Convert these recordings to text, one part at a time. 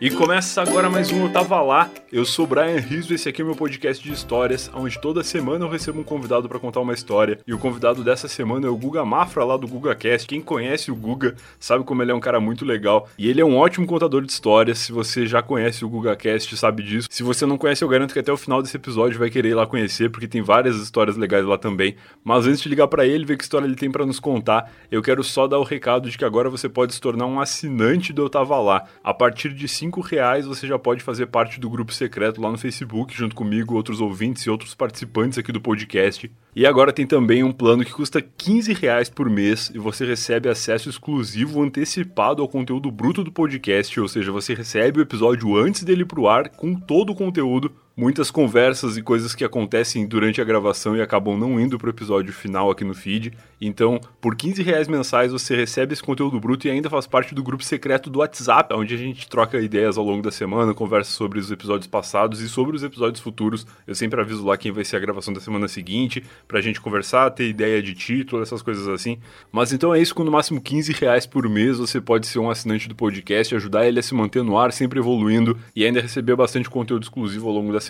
E começa agora mais um Eu Tava Lá. Eu sou Brian Rizzo, esse aqui é meu podcast de histórias, onde toda semana eu recebo um convidado para contar uma história. E o convidado dessa semana é o Guga Mafra, lá do GugaCast. Quem conhece o Guga sabe como ele é um cara muito legal. E ele é um ótimo contador de histórias. Se você já conhece o GugaCast, sabe disso. Se você não conhece, eu garanto que até o final desse episódio vai querer ir lá conhecer, porque tem várias histórias legais lá também. Mas antes de ligar para ele, ver que história ele tem para nos contar, eu quero só dar o recado de que agora você pode se tornar um assinante do Eu Tava Lá. A partir de 5 reais você já pode fazer parte do grupo secreto lá no Facebook, junto comigo, outros ouvintes e outros participantes aqui do podcast. E agora tem também um plano que custa 15 reais por mês e você recebe acesso exclusivo antecipado ao conteúdo bruto do podcast, ou seja, você recebe o episódio antes dele pro ar com todo o conteúdo muitas conversas e coisas que acontecem durante a gravação e acabam não indo pro episódio final aqui no feed. Então, por 15 reais mensais você recebe esse conteúdo bruto e ainda faz parte do grupo secreto do WhatsApp, onde a gente troca ideias ao longo da semana, conversa sobre os episódios passados e sobre os episódios futuros. Eu sempre aviso lá quem vai ser a gravação da semana seguinte, pra gente conversar, ter ideia de título, essas coisas assim. Mas então é isso, com no máximo 15 reais por mês você pode ser um assinante do podcast, ajudar ele a se manter no ar, sempre evoluindo e ainda receber bastante conteúdo exclusivo ao longo da semana.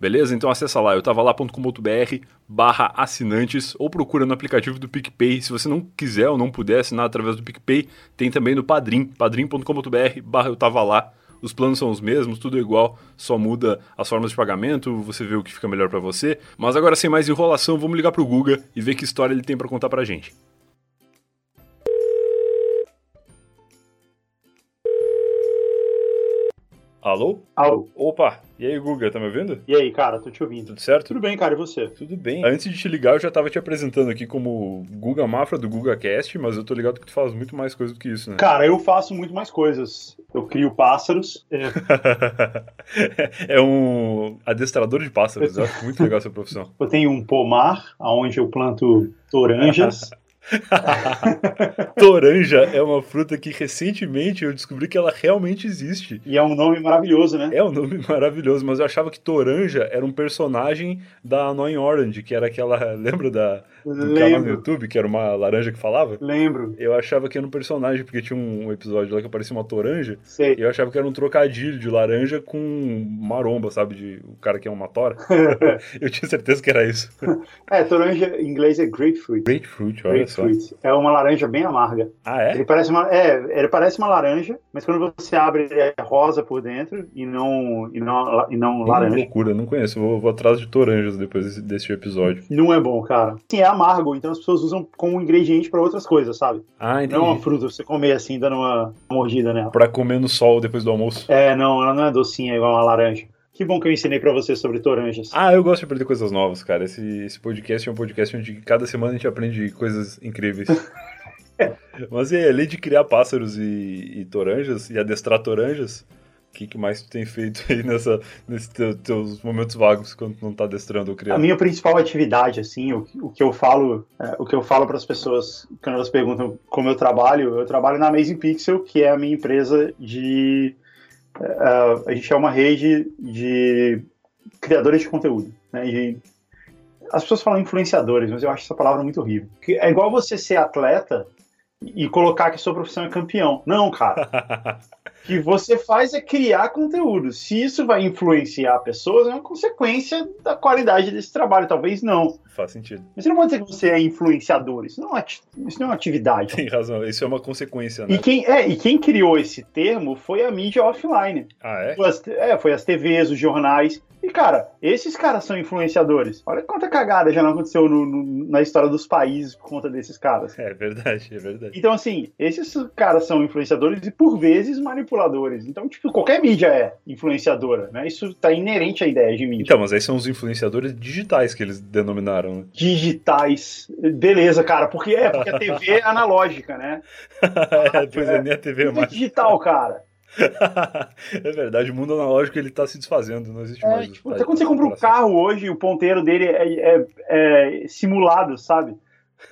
Beleza? Então acessa lá, eu tava lá.com.br barra assinantes ou procura no aplicativo do PicPay. Se você não quiser ou não puder assinar através do PicPay, tem também no Padrim, padrim.com.br barra eu tava lá. Os planos são os mesmos, tudo é igual, só muda as formas de pagamento, você vê o que fica melhor para você. Mas agora sem mais enrolação, vamos ligar pro Guga e ver que história ele tem para contar pra gente. Alô? Alô. Opa, e aí, Guga, tá me ouvindo? E aí, cara, tô te ouvindo. Tudo certo? Tudo bem, cara, e você? Tudo bem. Antes de te ligar, eu já tava te apresentando aqui como Guga Mafra do GugaCast, mas eu tô ligado que tu faz muito mais coisa do que isso, né? Cara, eu faço muito mais coisas. Eu crio pássaros. É, é um adestrador de pássaros, eu acho muito legal essa profissão. eu tenho um pomar, onde eu planto toranjas. Toranja é uma fruta que recentemente eu descobri que ela realmente existe. e é um nome maravilhoso, né? É um nome maravilhoso, mas eu achava que Toranja era um personagem da Annoying Orange, que era aquela. Lembra da, do canal no Lembro, YouTube, que era uma laranja que falava? lembro. Eu achava que era um personagem, porque tinha um episódio lá que aparecia uma toranja, Sei. e eu achava que era um trocadilho de laranja com maromba, sabe? De o cara que é uma tora. eu tinha certeza que era isso. É, toranja em inglês é grapefruit. Grapefruit, olha só. É uma laranja bem amarga. Ah, é? Ele parece uma, é, ele parece uma laranja, mas quando você abre ele é rosa por dentro e não e não, e não Que laranja. loucura, não conheço. Vou, vou atrás de toranjas depois desse, desse episódio. Não é bom, cara. Sim, é amargo, então as pessoas usam como ingrediente pra outras coisas, sabe? Ah, entendi. Não é uma fruta, você comer assim, dando uma mordida nela. Pra comer no sol depois do almoço. É, não, ela não é docinha igual uma laranja. Que bom que eu ensinei pra você sobre toranjas. Ah, eu gosto de aprender coisas novas, cara. Esse, esse podcast é um podcast onde cada semana a gente aprende coisas incríveis. Mas e aí, além de criar pássaros e, e toranjas, e adestrar toranjas, o que, que mais tu tem feito aí nessa, nesses teu- teus momentos vagos quando tu não tá adestrando ou A criando? minha principal atividade, assim, o, o que eu falo, é, o que eu falo para as pessoas quando elas perguntam como eu trabalho, eu trabalho na Amazing Pixel, que é a minha empresa de, é, a gente é uma rede de criadores de conteúdo, né? de- as pessoas falam influenciadores, mas eu acho essa palavra muito horrível. Que É igual você ser atleta e colocar que a sua profissão é campeão. Não, cara. O que você faz é criar conteúdo. Se isso vai influenciar pessoas, é uma consequência da qualidade desse trabalho. Talvez não. Faz sentido. Mas você não pode dizer que você é influenciador. Isso não é, isso não é uma atividade. Tem razão, isso é uma consequência, né? E quem, é, e quem criou esse termo foi a mídia offline. Ah, é? Foi as, é, foi as TVs, os jornais. E, cara, esses caras são influenciadores. Olha quanta cagada já não aconteceu no- no- na história dos países por conta desses caras. É verdade, é verdade. Então, assim, esses caras são influenciadores e, por vezes, manipuladores. Então, tipo, qualquer mídia é influenciadora, né? Isso tá inerente à ideia de mídia. Então, mas aí são os influenciadores digitais que eles denominaram, Digitais. Beleza, cara, porque é, porque a TV é analógica, né? é, pois é, nem a TV é é mais. digital, cara. é verdade, o mundo analógico ele tá se desfazendo, não existe É, mais. tipo, até quando você compra um carro hoje, o ponteiro dele é, é- é simulado, sabe?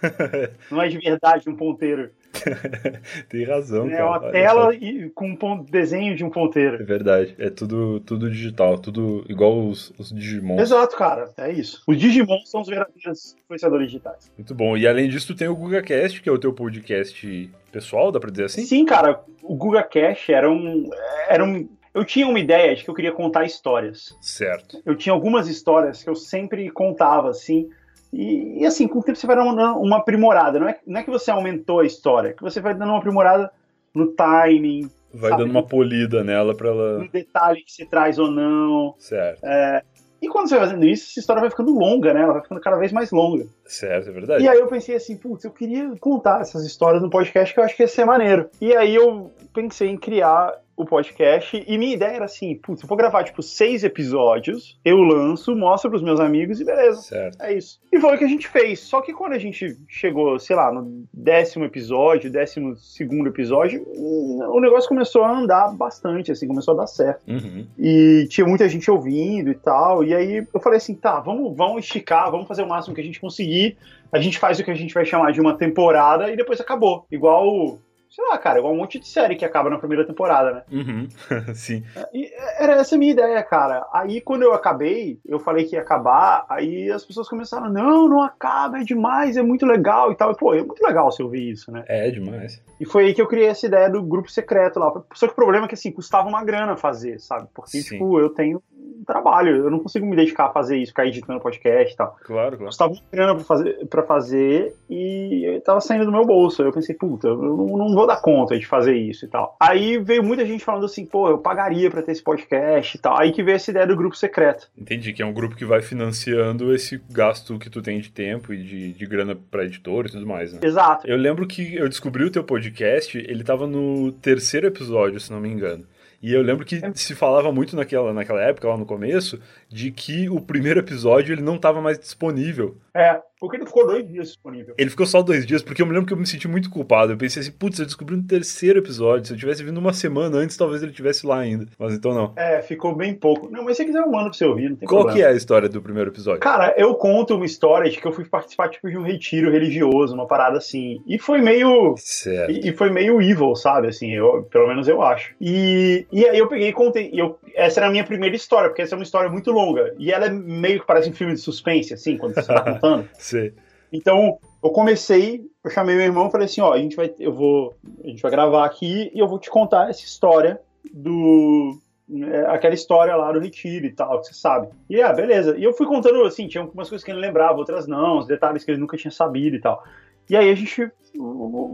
Não é de verdade um ponteiro. Tem razão, É cara. uma tela e, com um pon- desenho de um ponteiro. É verdade, é tudo, tudo digital, tudo igual os, os Digimon. Exato, cara. É isso. Os Digimon são os verdadeiros influenciadores digitais. Muito bom. E além disso, tu tem o GugaCast, que é o teu podcast pessoal, dá pra dizer assim? Sim, cara. O Guga Cash era um, era um. eu tinha uma ideia de que eu queria contar histórias. Certo. Eu tinha algumas histórias que eu sempre contava, assim. E, e assim, com o tempo você vai dando uma, uma aprimorada. Não é, não é que você aumentou a história, é que você vai dando uma aprimorada no timing. Vai sabe? dando uma polida nela pra ela. No detalhe que se traz ou não. Certo. É, e quando você vai fazendo isso, essa história vai ficando longa, né? Ela vai ficando cada vez mais longa. Certo, é verdade. E aí eu pensei assim, putz, eu queria contar essas histórias no podcast que eu acho que ia ser maneiro. E aí eu pensei em criar o podcast e minha ideia era assim, putz, eu vou gravar tipo seis episódios, eu lanço, mostro pros meus amigos e beleza. Certo. É isso. E foi o que a gente fez. Só que quando a gente chegou, sei lá, no décimo episódio, décimo segundo episódio, hum, o negócio começou a andar bastante, assim, começou a dar certo. Uhum. E tinha muita gente ouvindo e tal. E aí eu falei assim, tá, vamos, vamos esticar, vamos fazer o máximo que a gente conseguir. A gente faz o que a gente vai chamar de uma temporada e depois acabou. Igual, sei lá, cara, igual um monte de série que acaba na primeira temporada, né? Uhum. Sim. E era essa a minha ideia, cara. Aí quando eu acabei, eu falei que ia acabar, aí as pessoas começaram, não, não acaba, é demais, é muito legal e tal. E, pô, é muito legal você ouvir isso, né? É demais. E foi aí que eu criei essa ideia do grupo secreto lá. Só que o problema é que, assim, custava uma grana fazer, sabe? Porque, Sim. tipo, eu tenho trabalho, eu não consigo me dedicar a fazer isso, ficar editando podcast e tal. Claro, claro. Custava uma grana pra fazer, pra fazer e eu tava saindo do meu bolso. Eu pensei, puta, eu não, não vou dar conta de fazer isso e tal. Aí veio muita gente falando assim, pô, eu pagaria pra ter esse podcast e tal. Aí que veio essa ideia do grupo secreto. Entendi que é um grupo que vai financiando esse gasto que tu tem de tempo e de, de grana pra editor e tudo mais, né? Exato. Eu lembro que eu descobri o teu podcast, ele tava no terceiro episódio, se não me engano. E eu lembro que se falava muito naquela, naquela época, lá no começo, de que o primeiro episódio ele não tava mais disponível. É, porque ele ficou dois dias disponível. Ele ficou só dois dias, porque eu me lembro que eu me senti muito culpado. Eu pensei assim, putz, eu descobri no terceiro episódio. Se eu tivesse vindo uma semana antes, talvez ele tivesse lá ainda. Mas então não. É, ficou bem pouco. Não, mas se você quiser eu mando pra você ouvir, não tem Qual problema. que é a história do primeiro episódio? Cara, eu conto uma história de que eu fui participar tipo, de um retiro religioso, uma parada assim. E foi meio. Certo. E, e foi meio evil, sabe? Assim, eu, pelo menos eu acho. E, e aí eu peguei e contei. Eu, essa era a minha primeira história, porque essa é uma história muito longa. E ela é meio que parece um filme de suspense, assim, quando você tá contando. Sei. Então, eu comecei, eu chamei meu irmão e falei assim, ó, a gente vai, eu vou, a gente vai gravar aqui e eu vou te contar essa história do é, aquela história lá do retiro e tal, que você sabe. E ah, beleza. E eu fui contando assim, tinha algumas coisas que ele lembrava, outras não, os detalhes que ele nunca tinha sabido e tal. E aí a gente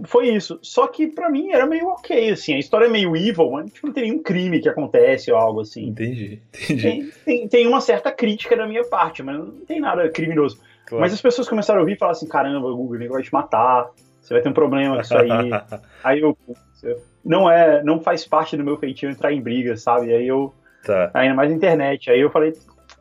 foi isso. Só que pra mim era meio ok, assim, a história é meio evil, mas tipo, não tem nenhum crime que acontece ou algo assim. Entendi, entendi. Tem, tem, tem uma certa crítica da minha parte, mas não tem nada criminoso. Claro. Mas as pessoas começaram a ouvir e falaram assim: caramba, Google, ele vai te matar, você vai ter um problema com isso aí. aí eu, não é, não faz parte do meu feitio entrar em briga, sabe? Aí eu, Tá. ainda mais na internet. Aí eu falei,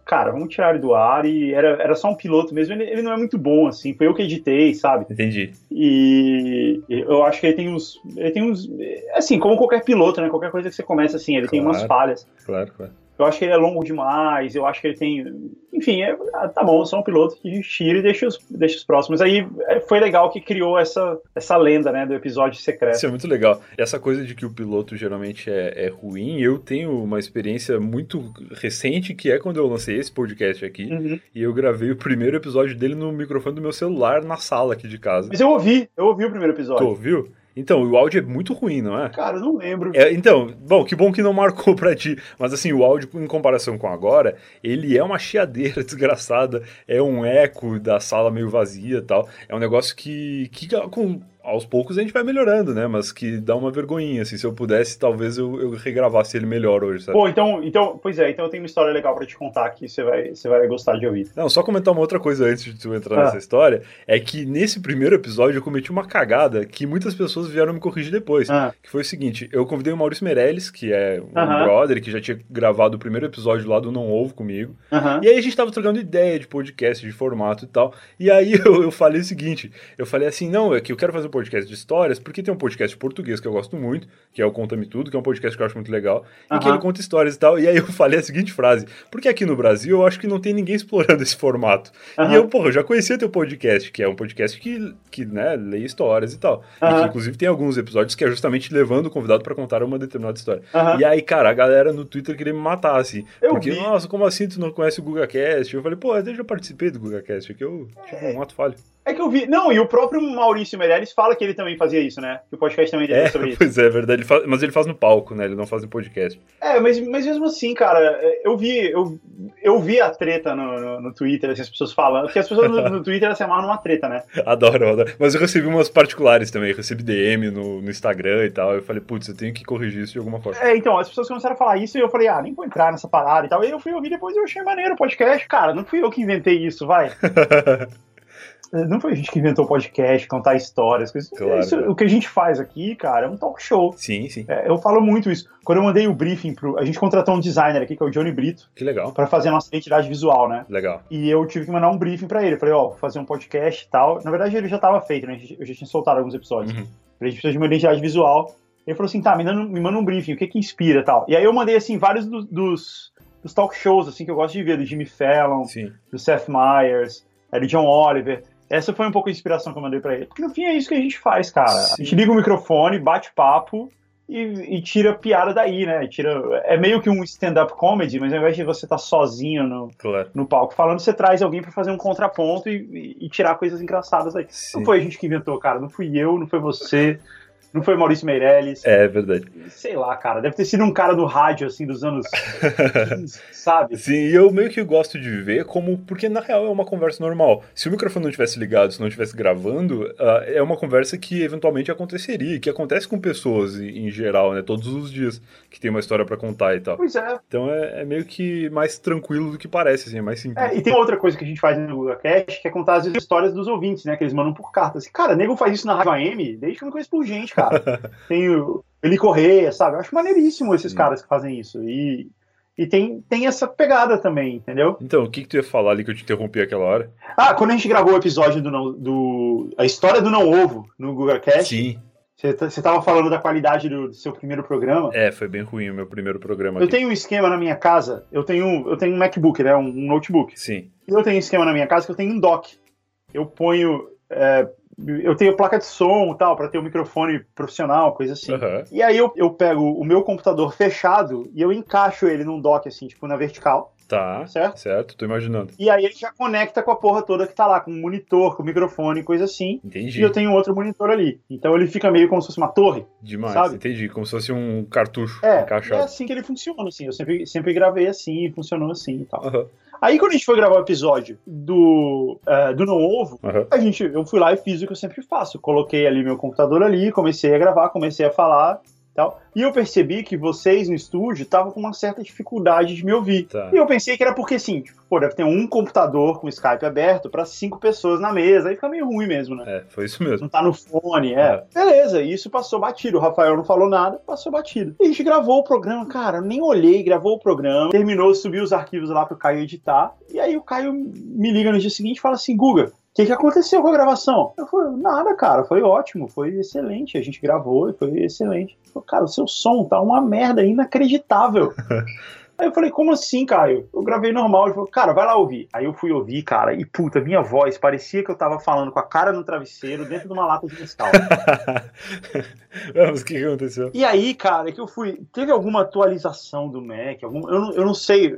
cara, vamos tirar ele do ar e era, era só um piloto mesmo. Ele, ele não é muito bom, assim, foi eu que editei, sabe? Entendi. E eu acho que ele tem uns, ele tem uns, assim, como qualquer piloto, né? Qualquer coisa que você começa assim, ele tem umas Claro. falhas. Claro, claro. Eu acho que ele é longo demais, eu acho que ele tem. Enfim, é, ah, tá bom, só um piloto que tira e deixa os, deixa os próximos. Aí é, foi legal que criou essa, essa lenda, né, do episódio secreto. Isso é muito legal. Essa coisa de que o piloto geralmente é, é ruim, eu tenho uma experiência muito recente, que é quando eu lancei esse podcast aqui, Uhum. e eu gravei o primeiro episódio dele no microfone do meu celular na sala aqui de casa. Mas eu ouvi, eu ouvi o primeiro Tu episódio. ouviu? Então, o áudio é muito ruim, não é? Cara, eu não lembro. É, então, bom, que bom que não marcou pra ti. Mas assim, o áudio, em comparação com agora, ele é uma chiadeira desgraçada. É um eco da sala meio vazia e tal. É um negócio que, que com, aos poucos a gente vai melhorando, né? Mas que dá uma vergonhinha, assim. Se eu pudesse, talvez eu, eu regravasse ele melhor hoje, sabe? Pô, então, então, pois é, então eu tenho uma história legal pra te contar que você vai, você vai gostar de ouvir. Não, só comentar uma outra coisa antes de tu entrar Ah. nessa história, é que nesse primeiro episódio eu cometi uma cagada que muitas pessoas vieram me corrigir depois. Ah, Que foi o seguinte, eu convidei o Maurício Meirelles, que é um Aham. brother que já tinha gravado o primeiro episódio lá do Não Ovo comigo. aham. E aí a gente tava trocando ideia de podcast, de formato e tal. E aí eu, eu falei o seguinte, eu falei assim, não, é que eu quero fazer podcast de histórias, porque tem um podcast português que eu gosto muito, que é o Conta-me Tudo, que é um podcast que eu acho muito legal, e que ele conta histórias e tal. E aí eu falei a seguinte frase, porque aqui no Brasil eu acho que não tem ninguém explorando esse formato. E Aham. eu, porra, eu já conhecia teu podcast, que é um podcast que, que né, lê histórias e tal. E que, inclusive, tem alguns episódios que é justamente levando o convidado pra contar uma determinada história. E aí, cara, a galera no Twitter queria me matar, assim. Eu porque, vi. nossa, como assim tu não conhece o GugaCast? Eu falei, pô, eu já participei do GugaCast, aqui eu tive um ato falho. É que eu vi. Não, e o próprio Maurício Meirelles fala que ele também fazia isso, né? Que o podcast também dele É, sobre isso. pois é, é verdade. Ele faz- mas ele faz no palco, né? Ele não faz no podcast. É, mas, mas mesmo assim, cara, eu vi, eu, eu vi a treta no, no, no Twitter, assim, as pessoas falando, porque as pessoas no, no Twitter elas se amarram numa treta, né? Adoro, adoro. Mas eu recebi umas particulares também. Recebi DM no, no Instagram e tal. Eu falei, putz, eu tenho que corrigir isso de alguma forma. É, então, as pessoas começaram a falar isso e eu falei, ah, nem vou entrar nessa parada e tal. E eu fui ouvir depois e eu achei maneiro o podcast. Cara, não fui eu que inventei isso, vai. Não foi a gente que inventou podcast, contar histórias, coisas. Claro, Isso- claro. O que a gente faz aqui, cara, é um talk show. sim, sim. É, eu falo muito isso. Quando eu mandei o briefing pro. A gente contratou um designer aqui, que é o Johnny Brito, Que legal. pra fazer a nossa identidade visual, né? Legal. E eu tive que mandar um briefing pra ele. Eu falei, ó, vou fazer um podcast e tal. Na verdade, ele já tava feito, né? Eu já tinha soltado alguns episódios. Uhum. A gente precisa de uma identidade visual. Ele falou assim, tá, me, dando- me manda um briefing, o que que inspira e tal. E aí eu mandei, assim, vários do- dos, dos talk shows, assim, que eu gosto de ver, do Jimmy Fallon, Sim. do Seth Meyers, é, do John Oliver. Essa foi um pouco a inspiração que eu mandei pra ele. Porque no fim é isso que a gente faz, cara. A gente liga o microfone, bate papo e, e tira piada daí, né? Tira, é meio que um stand-up comedy, mas ao invés de você estar sozinho no, Claro. no palco falando, você traz alguém pra fazer um contraponto e, e- e tirar coisas engraçadas aí. Sim. Não foi a gente que inventou, cara. Não fui eu, não foi você, não foi Maurício Meirelles. É verdade. Sei lá, cara. Deve ter sido um cara do rádio, assim, dos anos 15, sabe? Sim, e eu meio que gosto de ver como. Porque na real é uma conversa normal. Se o microfone não tivesse ligado, se não estivesse gravando, ah, é uma conversa que eventualmente aconteceria, que acontece com pessoas em, em geral, né? Todos os dias que tem uma história pra contar e tal. Pois é. Então é, é meio que mais tranquilo do que parece, assim, é mais simples. É, e tem outra coisa que a gente faz no Google Cast, que é contar as histórias dos ouvintes, né? Que eles mandam por carta. Assim, cara, nego faz isso na Rádio AM, desde que eu me conheço por gente, cara. tem o Eli Correia, sabe? Eu acho maneiríssimo esses Sim. caras que fazem isso. E, e tem, tem essa pegada também, entendeu? Então, o que, que tu ia falar ali que eu te interrompi aquela hora? Ah, quando a gente gravou o episódio do, não- do A História do Não Ovo no Google Cast, Sim. você tá- você tava falando da qualidade do, do seu primeiro programa. É, foi bem ruim o meu primeiro programa Eu aqui. tenho um esquema na minha casa, eu tenho, eu tenho um MacBook, né? Um, um notebook. Sim. E eu tenho um esquema na minha casa que eu tenho um dock. Eu ponho. é, eu tenho placa de som e tal, para ter um microfone profissional, coisa assim. Aham. E aí eu, eu pego o meu computador fechado e eu encaixo ele num dock, assim, tipo, na vertical, Tá. certo? Certo, tô imaginando. E aí ele já conecta com a porra toda que tá lá, com o monitor, com o microfone, coisa assim. Entendi. E eu tenho outro monitor ali. Então ele fica meio como se fosse uma torre. Demais, sabe? entendi. Como se fosse um cartucho É, é encaixado. assim que ele funciona, assim. Eu sempre, sempre gravei assim, funcionou assim e tal. Aham, Aí quando a gente foi gravar o episódio do, eh, do Não Ovo, aham. a gente, eu fui lá e fiz o que eu sempre faço. Coloquei ali meu computador ali, comecei a gravar, comecei a falar tal. E eu percebi que vocês no estúdio estavam com uma certa dificuldade de me ouvir. Tá. E eu pensei que era porque assim, tipo, pô, deve ter um computador com Skype aberto para cinco pessoas na mesa. Aí fica meio ruim mesmo, né? É, foi isso mesmo. Não tá no fone, é. Beleza, e isso passou batido. O Rafael não falou nada, passou batido. E a gente gravou o programa, cara, nem olhei, gravou o programa, terminou, subiu os arquivos lá pro Caio editar. E aí o Caio me liga no dia seguinte e fala assim: Guga, que, que aconteceu com a gravação? Eu falei, nada, cara, foi ótimo, foi excelente. A gente gravou e foi excelente. Eu falei, cara, o seu som tá uma merda inacreditável. Aí eu falei, como assim, Caio? Eu gravei normal. Ele falou, cara, vai lá ouvir. Aí eu fui ouvir, cara, e puta, minha voz parecia que eu tava falando com a cara no travesseiro dentro de uma lata de mescal. Mas o que aconteceu? E aí, cara, é que eu fui. Teve alguma atualização do Mac? Algum, eu, não, eu não sei.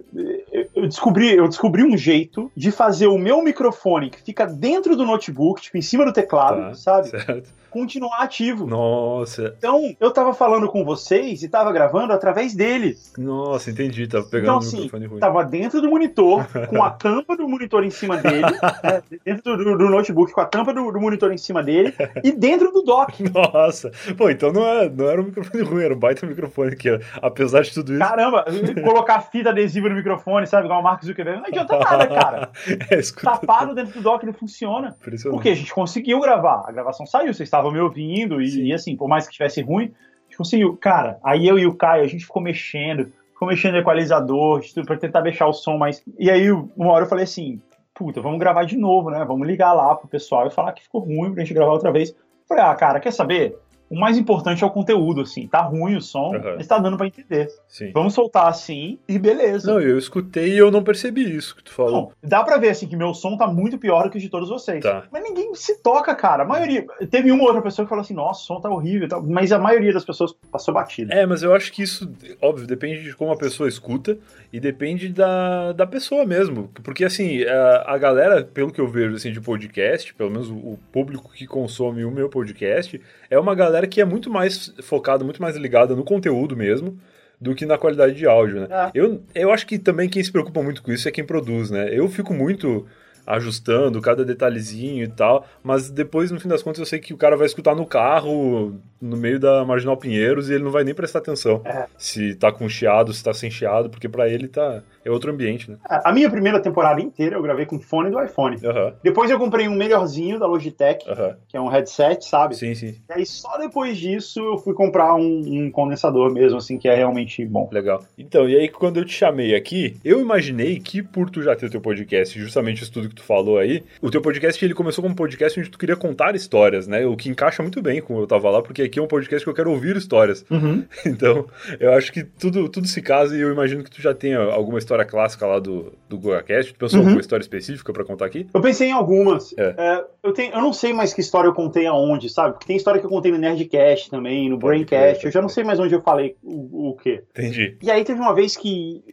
Eu, eu descobri, eu descobri um jeito de fazer o meu microfone que fica dentro do notebook, tipo, em cima do teclado, Tá, sabe? Certo. Continuar ativo. Nossa, Então, eu tava falando com vocês e tava gravando através dele. nossa, entendi. Tava pegando Então, o assim, microfone ruim. Tava dentro do monitor, com a tampa do monitor em cima dele, né, dentro do, do notebook, com a tampa do, do monitor em cima dele, e dentro do dock. Nossa, pô, então não, é, não era um microfone ruim, era um baita microfone que, apesar de tudo isso. Caramba, colocar fita adesiva no microfone, sabe? Igual o Mark Zuckerberg. Não adianta nada, cara. é, escuta. Tapado dentro do dock não funciona. Porque a gente conseguiu gravar. A gravação saiu, vocês estavam me ouvindo, e, e assim, por mais que estivesse ruim, a gente conseguiu. Cara, aí eu e o Caio, a gente ficou mexendo, ficou mexendo no equalizador, pra tentar deixar o som mais. E aí, uma hora eu falei assim: puta, vamos gravar de novo, né? Vamos ligar lá pro pessoal e falar que ficou ruim pra gente gravar outra vez. Eu falei, ah, cara, quer saber? O mais importante é o conteúdo, assim. Tá ruim o som, Aham. mas tá dando pra entender. Sim. Vamos soltar assim e beleza. Não, eu escutei e eu não percebi isso que tu falou. Não, dá pra ver assim que meu som tá muito pior do que o de todos vocês. Tá. Mas ninguém se toca, cara. A maioria. Teve uma outra pessoa que falou assim: nossa, o som tá horrível e tal. Mas a maioria das pessoas passou batida. É, mas eu acho que isso, óbvio, depende de como a pessoa escuta e depende da, da pessoa mesmo. Porque, assim, a, a galera, pelo que eu vejo, assim, de podcast, pelo menos o, o público que consome o meu podcast, é uma galera que é muito mais focada, muito mais ligada no conteúdo mesmo do que na qualidade de áudio, né? É. Eu, eu acho que também quem se preocupa muito com isso é quem produz, né? Eu fico muito ajustando cada detalhezinho e tal, mas depois, no fim das contas, eu sei que o cara vai escutar no carro, no meio da Marginal Pinheiros, e ele não vai nem prestar atenção É. se tá com chiado, se tá sem chiado, porque pra ele tá é outro ambiente, né? A minha primeira temporada inteira eu gravei com fone do iPhone. Aham, Depois eu comprei um melhorzinho da Logitech, aham. que é um headset, sabe? Sim, sim, E aí só depois disso eu fui comprar um, um condensador mesmo, assim, que é realmente bom. legal. Então, e aí quando eu te chamei aqui, eu imaginei que por tu já ter o teu podcast, justamente isso tudo que tu falou aí, o teu podcast ele começou como um podcast onde tu queria contar histórias, né? O que encaixa muito bem com eu tava lá, porque aqui é um podcast que eu quero ouvir histórias. Uhum. Então, eu acho que tudo, tudo se casa e eu imagino que tu já tenha alguma história clássica lá do, do GoaCast. Tu pensou em Uhum. alguma história específica pra contar aqui? Eu pensei em algumas. É. É, eu, tenho, eu não sei mais que história eu contei aonde, sabe? Porque tem história que eu contei no Nerdcast também, no Braincast. Eu já não sei mais onde eu falei o, o quê. Entendi. E aí teve uma vez que.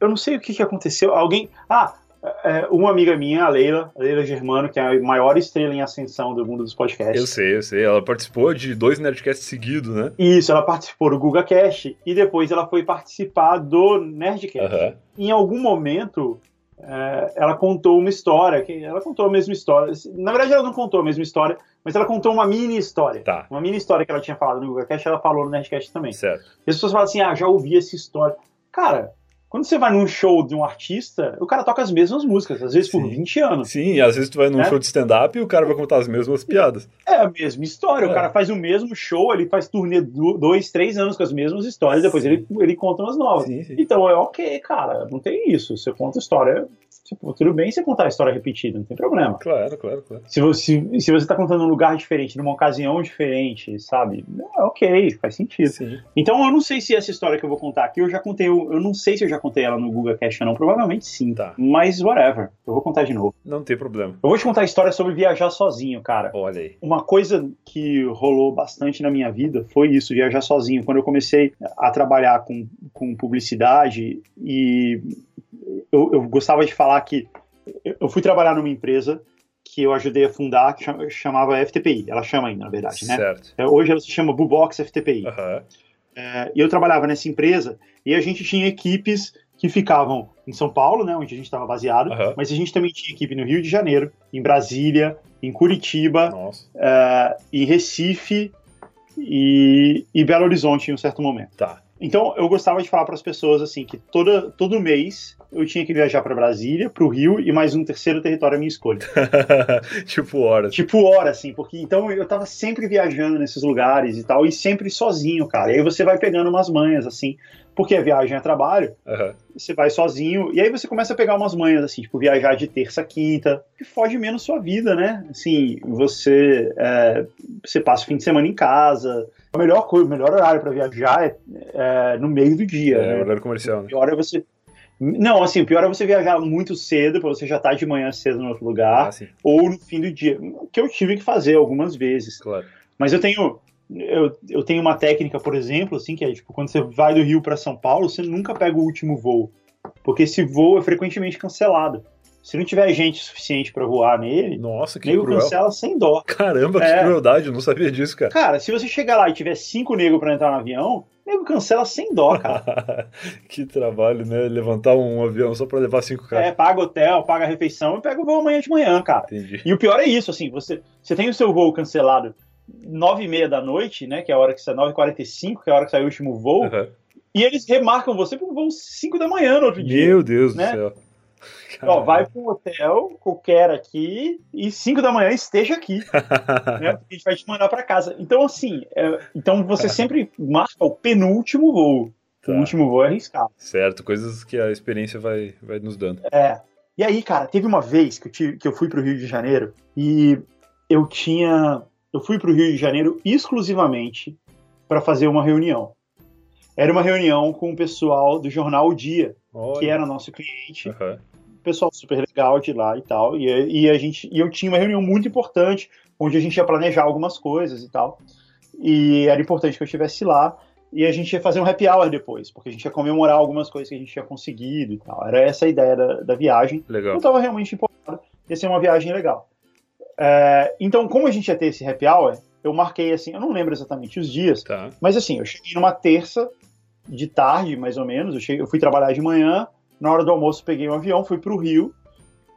Eu não sei o que, que aconteceu. Alguém. Ah! É, uma amiga minha, a Leila, a Leila Germano, que é a maior estrela em ascensão do mundo dos podcasts. Eu sei, eu sei. Ela participou de dois Nerdcasts seguidos, né? Isso, ela participou do GugaCast e depois ela foi participar do Nerdcast. Aham. Em algum momento, é, ela contou uma história, que ela contou a mesma história. Na verdade, ela não contou a mesma história, mas ela contou uma mini história. Tá, Uma mini história que ela tinha falado no GugaCast, ela falou no Nerdcast também. certo. E as pessoas falam assim: ah, já ouvi essa história. Cara, quando você vai num show de um artista, o cara toca as mesmas músicas, às vezes por Sim. 20 anos. Sim, às vezes tu vai num É? show de stand-up e o cara vai contar as mesmas piadas. É a mesma história. É. O cara faz o mesmo show, ele faz turnê do- dois, três anos com as mesmas histórias, depois ele, ele conta umas novas. Sim. Então é ok, cara, não tem isso. Você conta história. Tudo bem você contar a história repetida, não tem problema. Claro, claro, claro. Se você, se você tá contando num lugar diferente, numa ocasião diferente, sabe? É ok, faz sentido. Sim. Então eu não sei se essa história que eu vou contar aqui, eu já contei, eu, eu não sei se eu já contei ela no Google Cash ou não, provavelmente sim. Tá. Mas whatever, eu vou contar de novo. Não tem problema. Eu vou te contar a história sobre viajar sozinho, cara. Olha aí. Uma coisa que rolou bastante na minha vida foi isso, viajar sozinho. Quando eu comecei a trabalhar com, com publicidade e eu, eu gostava de falar que eu- fui trabalhar numa empresa que eu ajudei a fundar, que chama- chamava FTPI. Ela chama ainda, na verdade, né? Certo. É, Hoje ela se chama Bubox FTPI. Aham. É, e eu trabalhava nessa empresa e a gente tinha equipes que ficavam em São Paulo, né, onde a gente estava baseado, Aham. mas a gente também tinha equipe no Rio de Janeiro, em Brasília, em Curitiba, é, em Recife e, e Belo Horizonte em um certo momento. Tá. Então eu gostava de falar para as pessoas assim que toda, todo mês eu tinha que viajar para Brasília, para o Rio e mais um terceiro território à minha escolha. tipo horas. Tipo hora, assim, porque então eu tava sempre viajando nesses lugares e tal, e sempre sozinho, cara. E aí você vai pegando umas manhas, assim, porque a viagem é trabalho, Aham. você vai sozinho, e aí você começa a pegar umas manhas, assim, tipo, viajar de terça a quinta, que foge menos sua vida, né? Assim, você, é, você passa o fim de semana em casa. A melhor coisa, o melhor horário para viajar é, é no meio do dia, É, né? horário comercial, né? Pior é você. Não, assim, o pior é você viajar muito cedo, pra você já estar de manhã cedo no outro lugar Ah, ou no fim do dia, que eu tive que fazer algumas vezes. claro. Mas eu tenho eu, eu tenho uma técnica, por exemplo, assim, que é tipo, quando você vai do Rio para São Paulo, você nunca pega o último voo, porque esse voo é frequentemente cancelado. Se não tiver gente suficiente para voar nele, Nossa, que nego cruel. cancela sem dó. Caramba, que É. crueldade, eu não sabia disso, cara. Cara, se você chegar lá e tiver cinco negros para entrar no avião, nego cancela sem dó, cara. que trabalho, né? Levantar um avião só pra levar cinco caras. É, paga hotel, paga refeição e pega o voo amanhã de manhã, cara. Entendi. E o pior é isso, assim, você, você tem o seu voo cancelado nove e meia da noite, né, que é a hora que sai, 9h45, que é a hora que sai o último voo, Aham. e eles remarcam você para um voo 5 da manhã no outro dia. Meu Deus né? do céu. Ó, vai para um hotel qualquer aqui e 5 da manhã esteja aqui, né, porque a gente vai te mandar para casa. Então, assim, é, então você sempre marca o penúltimo voo. Tá. O último voo é arriscado. Certo, coisas que a experiência vai, vai nos dando. É. E aí, cara, teve uma vez que eu, tive, que eu fui pro Rio de Janeiro e eu tinha. eu fui para o Rio de Janeiro exclusivamente para fazer uma reunião. Era uma reunião com o pessoal do jornal O Dia, Olha. que era nosso cliente, Aham. Pessoal super legal de lá e tal. E, e a gente, e eu tinha uma reunião muito importante, onde a gente ia planejar algumas coisas e tal. E era importante que eu estivesse lá. E a gente ia fazer um happy hour depois, porque a gente ia comemorar algumas coisas que a gente tinha conseguido e tal. Era essa a ideia da, da viagem. Legal. Eu estava realmente empolgado. Ia ser uma viagem legal. É, então, como a gente ia ter esse happy hour, eu marquei assim, eu não lembro exatamente os dias, Tá. mas assim, eu cheguei numa terça de tarde, mais ou menos. Eu, cheguei, eu fui trabalhar de manhã, na hora do almoço peguei um avião, fui pro Rio.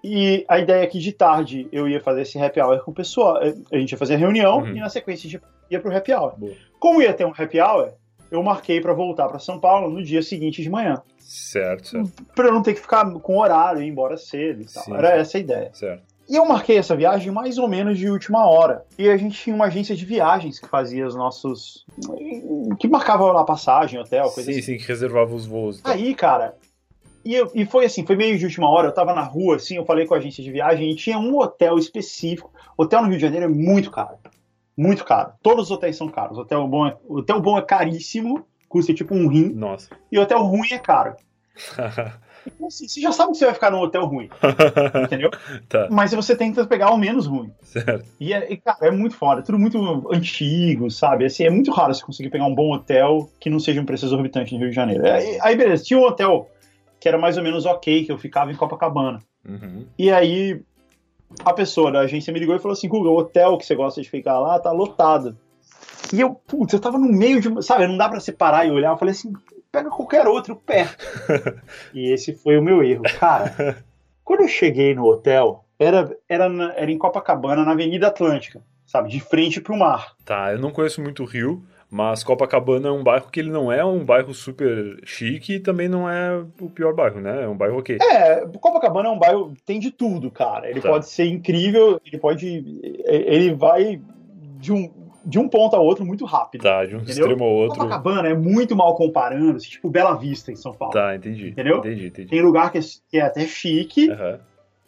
E a ideia é que de tarde eu ia fazer esse happy hour com o pessoal. eh, A gente ia fazer a reunião Uhum. e na sequência a gente ia pro happy hour. Boa. Como ia ter um happy hour, eu marquei para voltar para São Paulo no dia seguinte de manhã. Certo, certo, Pra eu não ter que ficar com horário, ir embora cedo e tal. Sim. Era essa a ideia. certo. E eu marquei essa viagem mais ou menos de última hora. E a gente tinha uma agência de viagens que fazia os nossos. que marcava lá passagem, hotel, coisa Sim, assim. sim, que reservava os voos. e. Aí, cara. E, eu- e foi assim, foi meio de última hora, eu tava na rua, assim, eu falei com a agência de viagem e tinha um hotel específico. Hotel no Rio de Janeiro é muito caro. Muito caro. Todos os hotéis são caros. Hotel bom é, hotel bom é caríssimo, custa tipo um rim, Nossa. e hotel ruim é caro. Então, assim, você já sabe que você vai ficar num hotel ruim, entendeu? tá, Mas você tenta pegar o menos ruim. certo. E, é, e, cara, é muito foda, é tudo muito antigo, sabe? Assim, é muito raro você conseguir pegar um bom hotel que não seja um preço exorbitante no Rio de Janeiro. É, Aí, beleza, tinha um hotel que era mais ou menos ok, que eu ficava em Copacabana. Uhum. E aí a pessoa da agência me ligou e falou assim: Guga, o hotel que você gosta de ficar lá tá lotado. E eu, putz, eu tava no meio de. Sabe, não dá pra separar e olhar. Eu falei assim: pega qualquer outro perto. e esse foi o meu erro. Cara, quando eu cheguei no hotel, era, era, era em Copacabana, na Avenida Atlântica, sabe, de frente pro mar. Tá, eu não conheço muito o Rio, mas Copacabana é um bairro que ele não é um bairro super chique e também não é o pior bairro, né? É um bairro ok. É, Copacabana é um bairro, tem de tudo, cara. Ele Tá. pode ser incrível, ele pode. Ele vai de um, de um ponto a outro muito rápido. Tá, de um Entendeu? extremo ao outro. Copacabana é muito mal comparando, assim, tipo Bela Vista em São Paulo. Tá, entendi. Entendeu? Entendi, entendi. Tem lugar que é, que é até chique Aham,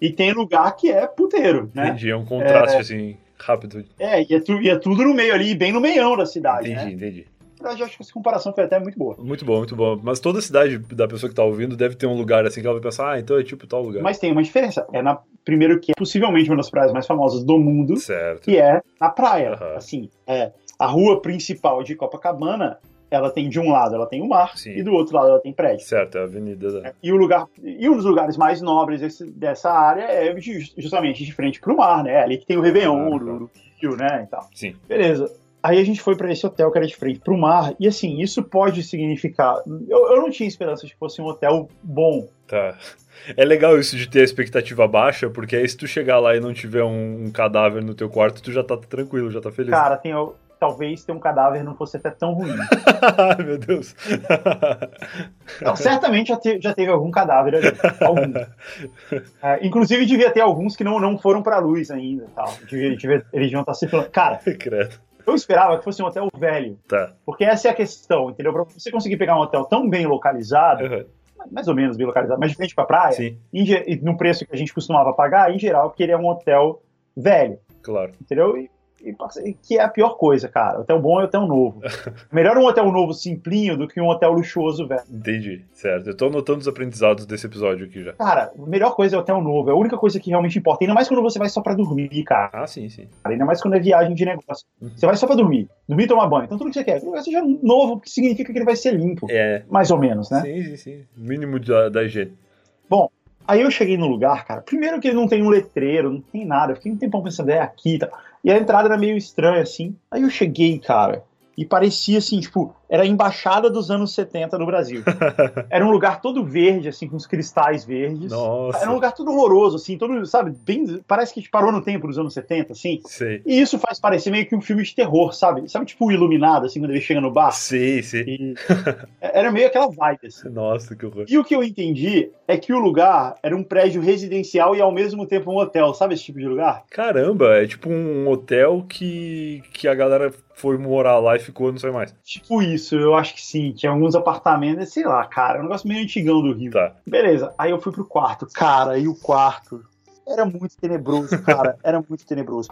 e tem lugar que é puteiro, né? Entendi, é um contraste assim, rápido. É, e é, tu- é tudo no meio ali, bem no meião da cidade, Entendi, né? entendi. Eu acho que essa comparação foi até muito boa. Muito bom, muito bom. Mas toda cidade da pessoa que tá ouvindo deve ter um lugar assim que ela vai pensar, ah, então é tipo tal lugar. Mas tem uma diferença. É na primeiro que é possivelmente uma das praias mais famosas do mundo, Certo. que é na praia. Aham. Assim, é a rua principal de Copacabana, ela tem de um lado ela tem o mar Sim. e do outro lado ela tem prédio. Certo, é a avenida da... E o lugar e um dos lugares mais nobres desse- dessa área é ju- justamente de frente pro mar, né? Ali que tem o Réveillon, Ah, o Rio, né, e tal. Sim. Beleza. Aí a gente foi pra esse hotel que era de frente pro mar, e assim, isso pode significar. Eu, eu não tinha esperança de que fosse um hotel bom. Tá. É legal isso de ter a expectativa baixa, porque aí se tu chegar lá e não tiver um, um cadáver no teu quarto, tu já tá tranquilo, já tá feliz. Cara, tem, talvez ter um cadáver não fosse até tão ruim. Ai, meu Deus. Não, certamente já, te- já teve algum cadáver ali. Algum. É, inclusive, devia ter alguns que não, não foram pra luz ainda. Tal. Devia, devia, eles deviam estar circulando. Cara, Credo. eu esperava que fosse um hotel velho. Tá. Porque essa é a questão, entendeu? Pra você conseguir pegar um hotel tão bem localizado, Uhum. mais ou menos bem localizado, mas de frente pra praia, Sim, em e no preço que a gente costumava pagar, em geral, porque ele é um hotel velho, claro. entendeu? E que é a pior coisa, cara. Hotel bom é hotel novo. Melhor um hotel novo simplinho do que um hotel luxuoso velho. Entendi. Certo. Eu tô anotando os aprendizados desse episódio aqui já. Cara, a melhor coisa é hotel novo. É a única coisa que realmente importa. Ainda mais quando você vai só pra dormir, cara. Ah, sim, sim. Ainda mais quando é viagem de negócio. Uhum. Você vai só pra dormir. Dormir e tomar banho. Então tudo que você quer. Que lugar seja novo, porque significa que ele vai ser limpo. É. Mais ou menos, né? Sim, sim, sim. Mínimo da, da higiene. Aí eu cheguei no lugar, cara. Primeiro que ele não tem um letreiro, não tem nada. Eu fiquei um tempão pensando, é aqui e tal. E a entrada era meio estranha, assim. Aí eu cheguei, cara. E parecia assim, tipo, era a embaixada dos anos 70 no Brasil. Era um lugar todo verde, assim, com os cristais verdes. Nossa. Era um lugar todo horroroso, assim, todo, sabe, bem. Parece que parou no tempo dos anos 70, assim. Sei. E isso faz parecer meio que um filme de terror, sabe? Sabe, tipo o Iluminado, assim, quando ele chega no bar? Sei, sei. E era meio aquela vibe, assim. Nossa, que horror. E o que eu entendi é que o lugar era um prédio residencial e ao mesmo tempo um hotel. Sabe esse tipo de lugar? Caramba, é tipo um hotel que, que a galera foi morar lá e ficou, não sei mais. Tipo isso, eu acho que sim. Tinha alguns apartamentos, sei lá, cara. É um negócio meio antigão do Rio. Tá. Beleza, aí eu fui pro quarto. Cara, e o quarto era muito tenebroso, cara. Era muito tenebroso.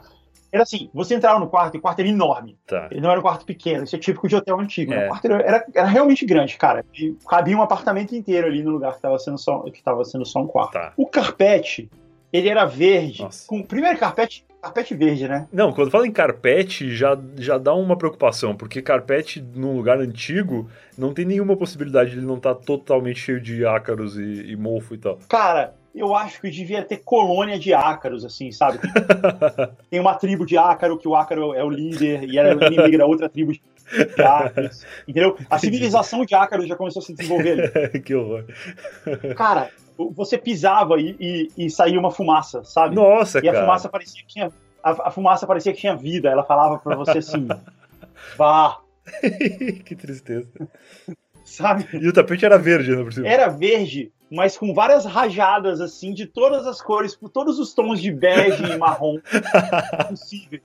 era assim, você entrava no quarto e o quarto era enorme. Tá. Ele não era um quarto pequeno, isso é típico de hotel antigo. né? É. O quarto era, era, era realmente grande, cara. E cabia um apartamento inteiro ali no lugar que estava sendo só, que tava sendo só um quarto. Tá. O carpete, ele era verde. Nossa. Com, primeiro carpete, carpete verde, né? Não, quando fala em carpete, já, já dá uma preocupação, porque carpete num lugar antigo não tem nenhuma possibilidade de ele não estar totalmente cheio de ácaros e, e mofo e tal. Cara, eu acho que devia ter colônia de ácaros, assim, sabe? Tem, tem uma tribo de ácaro, que o ácaro é o líder, e era inimigo da outra tribo de ácaros. Entendeu? A civilização de ácaros já começou a se desenvolver ali. que horror. Cara, você pisava e, e, e saía uma fumaça, sabe? Nossa, E a cara. fumaça parecia que tinha. A, a fumaça parecia que tinha vida. Ela falava pra você assim. Vá, que tristeza. Sabe? E o tapete era verde, né, por cima. Era verde, mas com várias rajadas assim, de todas as cores, por todos os tons de bege e marrom possíveis.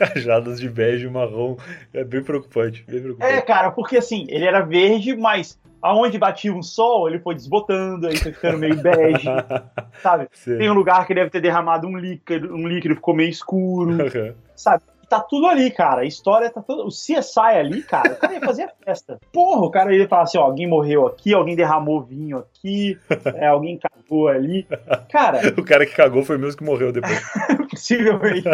Rajadas de bege e marrom. É bem preocupante, bem É, preocupante. cara, porque assim, ele era verde, mas aonde batia um sol, ele foi desbotando, aí foi ficando meio bege, sabe? Sei. Tem um lugar que deve ter derramado um líquido, um líquido ficou meio escuro, Aham. sabe? Tá tudo ali, cara. A história tá toda. O CSI ali, cara, o cara ia fazer a festa. Porra, o cara ia falar assim: ó, alguém morreu aqui, alguém derramou vinho aqui, é, alguém cagou ali. Cara, O cara que cagou foi mesmo que morreu depois. possivelmente.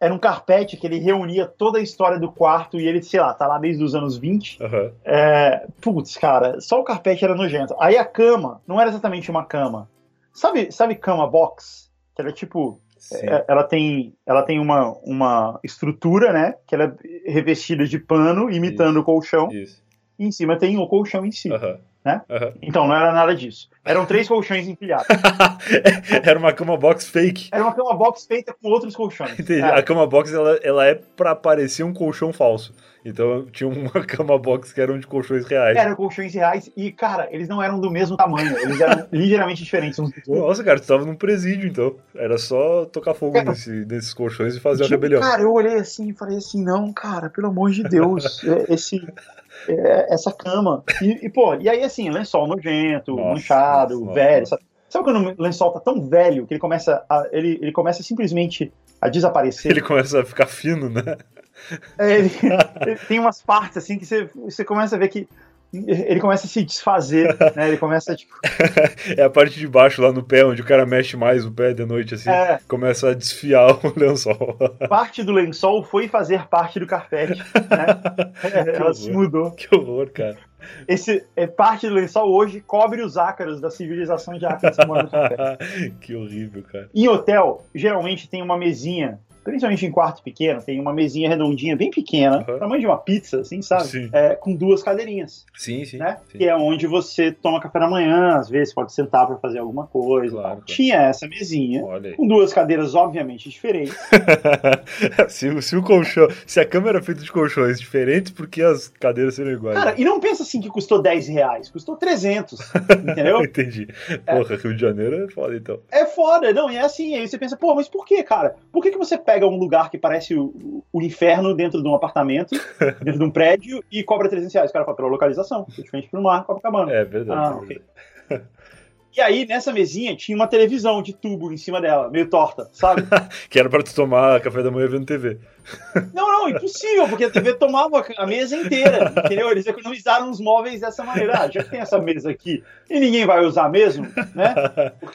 Era um carpete que ele reunia toda a história do quarto e ele, sei lá, tá lá desde os anos 20. Aham. É, putz, cara, só o carpete era nojento. Aí a cama não era exatamente uma cama. Sabe, sabe cama box? Que era tipo. Sim. é, ela tem, ela tem uma, uma estrutura, né? Que ela é revestida de pano, imitando o colchão. Isso. E em cima tem o colchão em si. Aham. Né? Aham. Então não era nada disso. Eram três colchões empilhados. Era uma cama box fake. Era uma cama box feita com outros colchões. Entendi. É. A cama box ela, ela é pra parecer um colchão falso. Então tinha uma cama box que eram de colchões reais. Eram colchões reais e, cara, eles não eram do mesmo tamanho. Eles eram ligeiramente diferentes uns dos outros. Nossa, cara, tu tava num presídio então. Era só tocar fogo Cara, nesse, nesses colchões e fazer a Tipo, rebelião. Cara, eu olhei assim e falei assim, não, cara, pelo amor de Deus, é, esse, é, essa cama. E, e, pô, e aí assim, lençol nojento, Nossa, manchado, nossa, velho. nossa. Sabe, sabe quando o lençol tá tão velho que ele começa a, ele, ele começa simplesmente a desaparecer? Ele começa a ficar fino, né? É, ele- ele tem umas partes assim que você, você começa a ver que ele começa a se desfazer, né? Ele começa, tipo, É a parte de baixo lá no pé, onde o cara mexe mais o pé de noite, assim. é, Começa a desfiar o lençol. parte do lençol foi fazer parte do carpete, né? É, ela se mudou. que horror, cara. Esse é parte do lençol hoje cobre os ácaros da civilização de ácaros que mora no carpete. que horrível, cara. Em hotel, geralmente tem uma mesinha, principalmente em quarto pequeno, tem uma mesinha redondinha, bem pequena, Uhum. tamanho de uma pizza, assim, sabe? É, com duas cadeirinhas, Sim, sim. né? sim. Que é onde você toma café da manhã, às vezes pode sentar para fazer alguma coisa. Claro, claro. Tinha essa mesinha, com duas cadeiras obviamente diferentes. se, se o colchão. Se a cama era feita de colchões diferentes, por que as cadeiras seriam iguais? Cara, e não pensa assim que custou 10 reais, custou 300, entendeu? Entendi. Porra, Rio de Janeiro é foda, então. É foda, não, e é assim, aí você pensa, pô, mas por que, cara? Por que, que você pega um lugar que parece o, o inferno dentro de um apartamento, dentro de um prédio, e cobra 300 reais? O cara fala, pela localização, de frente pro mar, Copacabana. É verdade. Ah, é verdade. E aí, nessa mesinha, tinha uma televisão de tubo em cima dela, meio torta, sabe? Que era pra tu tomar café da manhã vendo TV. Não, não, impossível, porque a TV tomava a mesa inteira, entendeu? Eles economizaram os móveis dessa maneira. Ah, já que tem essa mesa aqui e ninguém vai usar mesmo, né?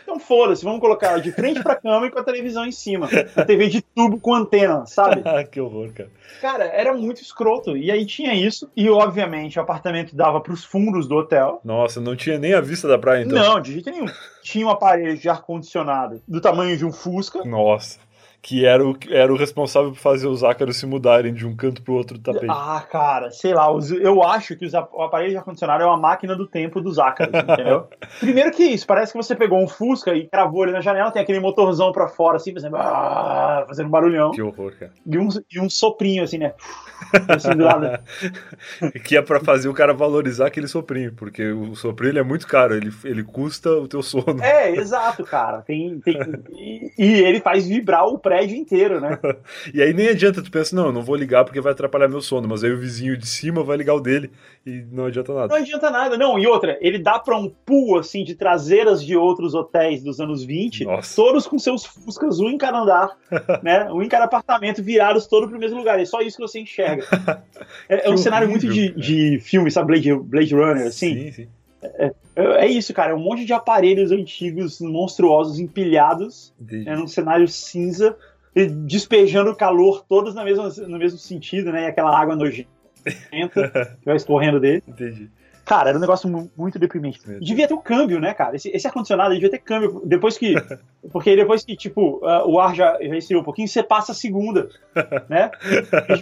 Então foda-se, vamos colocar ela de frente pra cama e com a televisão em cima. A TV de tubo com antena, sabe? que horror, cara. Cara, era muito escroto. E aí tinha isso, e obviamente o apartamento dava pros fundos do hotel. Nossa, não tinha nem a vista da praia, então. Não, de jeito nenhum. Tinha um aparelho de ar-condicionado do tamanho de um Fusca. Nossa. Que era o, era o responsável por fazer os ácaros se mudarem de um canto pro outro do tapete. Ah, cara, sei lá, os- eu acho que os o aparelho de ar-condicionado é uma máquina do tempo dos ácaros, entendeu? Primeiro que isso, parece que você pegou um Fusca e cravou ele na janela, tem aquele motorzão pra fora, assim, fazendo, ah, fazendo um barulhão, Que horror, cara. e um, e um soprinho, assim, né? Assim, do lado. que é pra fazer o cara valorizar aquele soprinho, porque o soprinho é muito caro, ele, ele custa o teu sono. É, exato, cara. Tem, tem, e, e ele faz vibrar o prédio inteiro, né? e aí nem adianta, tu pensa, não, eu não vou ligar porque vai atrapalhar meu sono, mas aí o vizinho de cima vai ligar o dele e não adianta nada. Não adianta nada, não. E outra, ele dá pra um pool, assim, de traseiras de outros hotéis dos anos 20, Nossa. todos com seus Fuscas, um em cada andar, né? Um em cada apartamento, virados todos pro mesmo lugar. É só isso que você enxerga. É, é um Que cenário muito de, horrível, de filme, sabe? Blade, Blade Runner, assim. sim, sim. É, é isso, cara. É um monte de aparelhos antigos, monstruosos, empilhados, Entendi. né, num cenário cinza, e despejando calor todos na mesma, no mesmo sentido, né? E aquela água nojenta que vai escorrendo dele. Entendi. Cara, era um negócio mu- muito deprimente. Devia ter o câmbio, né, cara? Esse, esse ar-condicionado devia ter câmbio. Depois que. Porque depois que, tipo, ah, o ar já, já esfriou um pouquinho, você passa a segunda, né?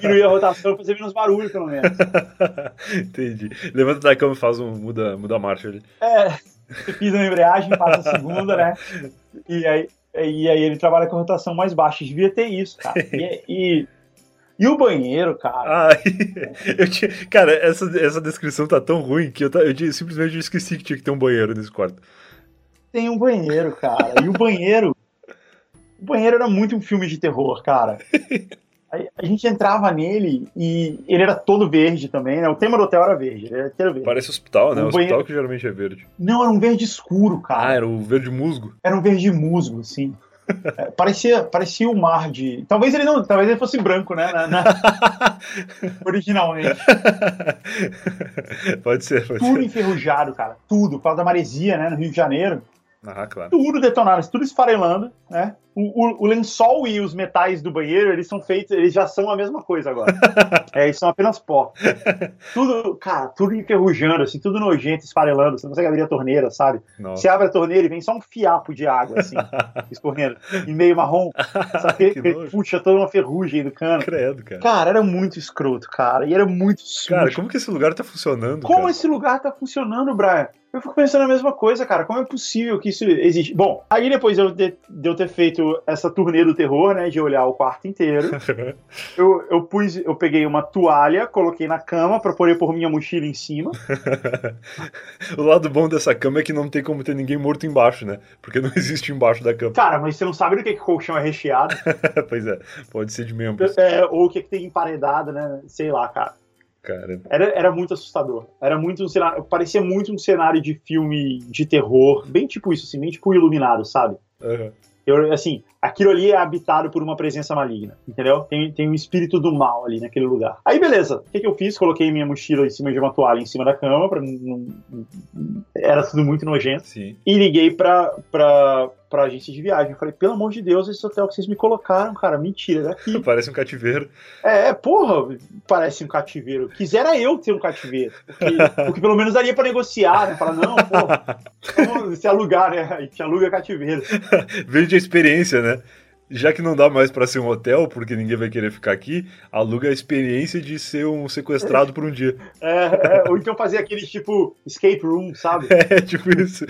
Diminuir a rotação, fazer menos barulho, pelo menos. Entendi. Levanta da cama e faz um. muda, muda a marcha ali. É, você pisa na embreagem, passa a segunda, né? E aí, e aí ele trabalha com rotação mais baixa. Devia ter isso, cara. E, e, e o banheiro, cara. Ai, eu tinha, cara, essa, essa descrição tá tão ruim que eu, eu tinha- simplesmente esqueci que tinha que ter um banheiro nesse quarto. Tem um banheiro, cara. E o banheiro. O banheiro era muito um filme de terror, cara. A gente entrava nele e ele era todo verde também, né? O tema do hotel era verde, era verde. Parece hospital, né? Um hospital banheiro- que geralmente é verde. Não, era um verde escuro, Ah, cara. era o verde musgo. Era um verde musgo, assim. É, parecia, parecia o mar de. Talvez ele não. Talvez ele fosse branco, né? na- na- Originalmente. pode ser, pode Tudo ser. enferrujado, cara. Tudo. Por causa da maresia, né? No Rio de Janeiro. Ah, claro. tudo detonado, tudo esfarelando, né? O, o- lençol e os metais do banheiro, eles são feitos, eles já são a mesma coisa agora. é, eles são apenas pó. Tudo, cara, tudo enferrujando, assim, tudo nojento, esfarelando. Você não consegue abrir a torneira, sabe? Nossa. Você abre a torneira e vem só um fiapo de água, assim, escorrendo, em meio marrom. Sabe? Puxa toda uma ferrugem do cano. Credo, cara. Cara, era muito escroto, cara. E era muito sujo. Cara, como que esse lugar tá funcionando? Como cara? esse lugar tá funcionando, Brian? Eu fico pensando a mesma coisa, cara. Como é possível que isso existe? Bom, aí depois de eu ter, de eu ter feito essa turnê do terror, né? De olhar o quarto inteiro, eu, eu pus, eu peguei uma toalha, coloquei na cama pra poder pôr minha mochila em cima. o lado bom dessa cama é que não tem como ter ninguém morto embaixo, né? Porque não existe embaixo da cama. Cara, mas você não sabe do que, que colchão é recheado, pois é, pode ser de membros. é, ou o que, que tem emparedado, né? Sei lá, cara. Cara, Era, era muito assustador. Era muito um cenário. Parecia muito um cenário de filme de terror. Bem tipo isso, assim, bem tipo iluminado, sabe? aham. Eu, assim, aquilo ali é habitado por uma presença maligna, entendeu? Tem, tem um espírito do mal ali naquele lugar. Aí, beleza. O que, que eu fiz? Coloquei minha mochila em cima de uma toalha em cima da cama, pra não- não- era tudo muito nojento. sim. E liguei pra, pra, pra agência de viagem. Eu falei, pelo amor de Deus, esse hotel que vocês me colocaram, cara, mentira, é daqui. Parece um cativeiro. É, porra, parece um cativeiro. Quisera eu ter um cativeiro. Porque, porque pelo menos daria pra negociar, né? Falar, não, se alugar, né? A gente aluga cativeiro. Vende a experiência, né? Já que não dá mais pra ser um hotel, porque ninguém vai querer ficar aqui, aluga a experiência de ser um sequestrado por um dia. É, é, ou então fazer aqueles tipo escape room, sabe? É, tipo isso.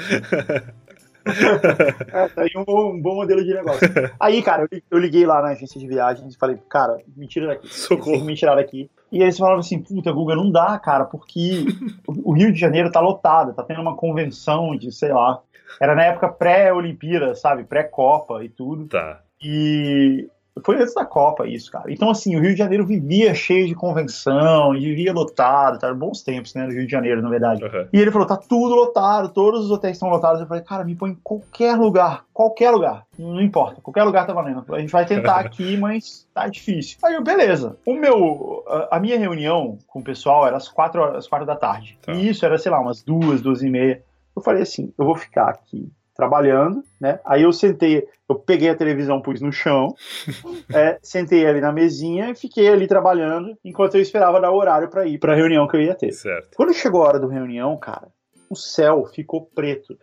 É, tá aí um bom, um bom modelo de negócio. Aí, cara, eu, eu liguei lá na agência de viagens e falei, cara, me tira daqui. Socorro. Me tirar daqui. E eles falavam assim, puta, Guga, não dá, cara, porque o Rio de Janeiro tá lotado, tá tendo uma convenção de, sei lá. Era na época pré-Olimpíada, sabe? Pré-Copa e tudo. Tá. E foi antes da Copa isso, cara. Então, assim, o Rio de Janeiro vivia cheio de convenção, vivia lotado, tá? Bons tempos, né, no Rio de Janeiro, na verdade. Aham. E ele falou, tá tudo lotado, todos os hotéis estão lotados. Eu falei, cara, me põe em qualquer lugar, qualquer lugar, não importa, qualquer lugar tá valendo. A gente vai tentar aqui, mas tá difícil. Aí eu, beleza. O meu, a, a minha reunião com o pessoal era às quatro, horas- às quatro da tarde. Tá. E isso era, sei lá, umas duas, duas e meia. Eu falei assim, eu vou ficar aqui trabalhando, né? Aí eu sentei, eu peguei a televisão, pus no chão, é, sentei ali na mesinha e fiquei ali trabalhando enquanto eu esperava dar o horário para ir para a reunião que eu ia ter. Certo. Quando chegou a hora da reunião, cara, o céu ficou preto.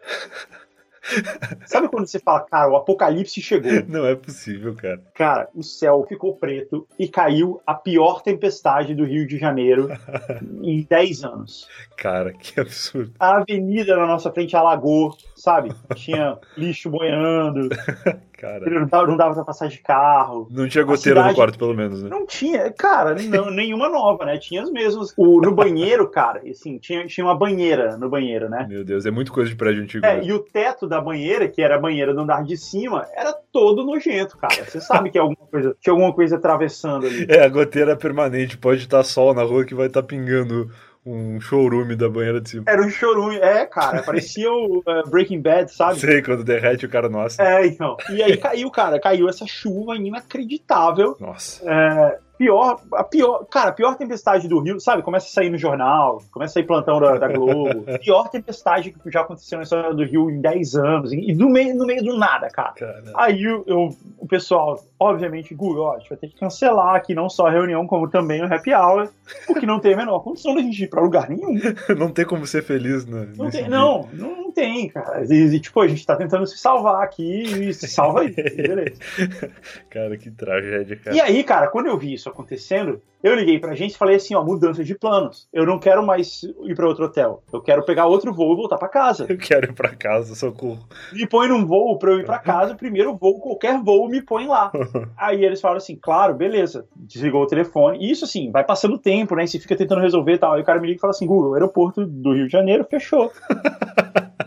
Sabe quando você fala, cara, o apocalipse chegou? Não é possível, cara. Cara, o céu ficou preto e caiu a pior tempestade do Rio de Janeiro em 10 anos. Cara, que absurdo. A avenida na nossa frente alagou, sabe? Tinha lixo boiando. Cara. Não dava, não dava pra passar de carro. Não tinha goteira cidade... no quarto, pelo menos, né? Não tinha, cara, não, nenhuma nova, né? Tinha as mesmas. O, no banheiro, cara, assim, tinha, tinha uma banheira no banheiro, né? Meu Deus, é muito coisa de prédio antigo. É, né? e o teto da banheira, que era a banheira do andar de cima, era todo nojento, cara. Você sabe que é alguma coisa, tinha alguma coisa atravessando ali. É, a goteira permanente, pode estar sol na rua que vai estar pingando um showroom da banheira de cima. Era um showroom, é, cara, parecia o uh, Breaking Bad, sabe? Sei, quando derrete o cara, nossa. É, então. E aí caiu, cara, caiu essa chuva inacreditável. Nossa. É, pior, a pior, cara, a pior tempestade do Rio, sabe? Começa a sair no jornal, começa a sair plantão da, da Globo. pior tempestade que já aconteceu na história do Rio em 10 anos, e no meio, no meio do nada, cara. Caramba. Aí eu, eu, o pessoal, obviamente, Google, ó, a gente vai ter que cancelar aqui não só a reunião, como também o happy hour, porque não tem a menor condição da gente ir pra lugar nenhum. não tem como ser feliz, né? Não, tem, não, não, tem, cara. E, e, tipo, a gente tá tentando se salvar aqui e se salva aí, beleza. cara, que tragédia, cara. E aí, cara, quando eu vi isso acontecendo, eu liguei pra gente e falei assim, ó, mudança de planos. Eu não quero mais ir para outro hotel. Eu quero pegar outro voo e voltar para casa. Eu quero ir para casa, socorro. Me põe num voo para eu ir para casa, primeiro voo, qualquer voo me põe lá. Aí eles falaram assim, claro, beleza. Desligou o telefone. E isso assim, vai passando tempo, né? E você fica tentando resolver e tal. Aí o cara me liga e fala assim, Google, o aeroporto do Rio de Janeiro fechou.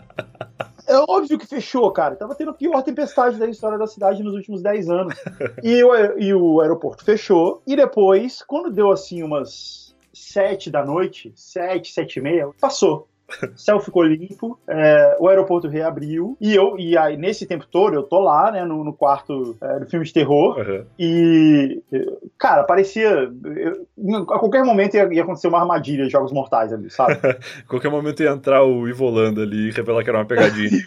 É óbvio que fechou, cara. Tava tendo a pior tempestade da história da cidade nos últimos 10 anos. E o, e o aeroporto fechou. E depois, quando deu assim umas 7 da noite, 7, 7 e meia, passou. O céu ficou limpo, é, o aeroporto reabriu, e eu, e aí, nesse tempo todo, eu tô lá, né, no, no quarto é, do filme de terror, uhum. e, cara, parecia. Eu, a qualquer momento ia, ia, acontecer uma armadilha de jogos mortais ali, sabe? a qualquer momento ia entrar o Ivolanda ali e revelar que era uma pegadinha.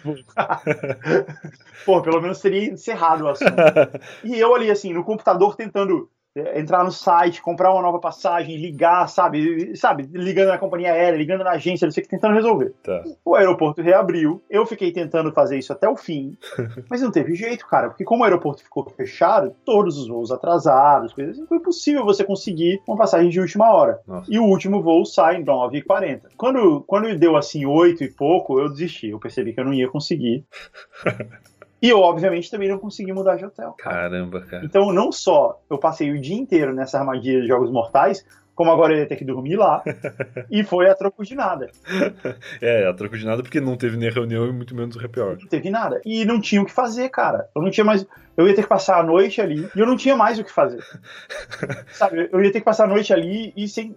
Pô, pelo menos teria encerrado o assunto. e eu ali, assim, no computador tentando entrar no site, comprar uma nova passagem, ligar, sabe? Sabe? Ligando na companhia aérea, ligando na agência, não sei o que, tentando resolver. Tá. O aeroporto reabriu, eu fiquei tentando fazer isso até o fim, mas não teve jeito, cara, porque como o aeroporto ficou fechado, todos os voos atrasados, coisas assim, foi impossível você conseguir uma passagem de última hora. Nossa. E o último voo sai em 9h40. Quando, quando deu assim 8 e pouco, eu desisti, eu percebi que eu não ia conseguir. E eu, obviamente, também não consegui mudar de hotel. Caramba, cara. Então, não só eu passei o dia inteiro nessa armadilha de jogos mortais, como agora ele ia ter que dormir lá, e foi a troco de nada. É, a troco de nada porque não teve nem reunião e muito menos o happy hour. Não teve nada. E não tinha o que fazer, cara. Eu não tinha mais eu ia ter que passar a noite ali e eu não tinha mais o que fazer. sabe? Eu ia ter que passar a noite ali e, sem,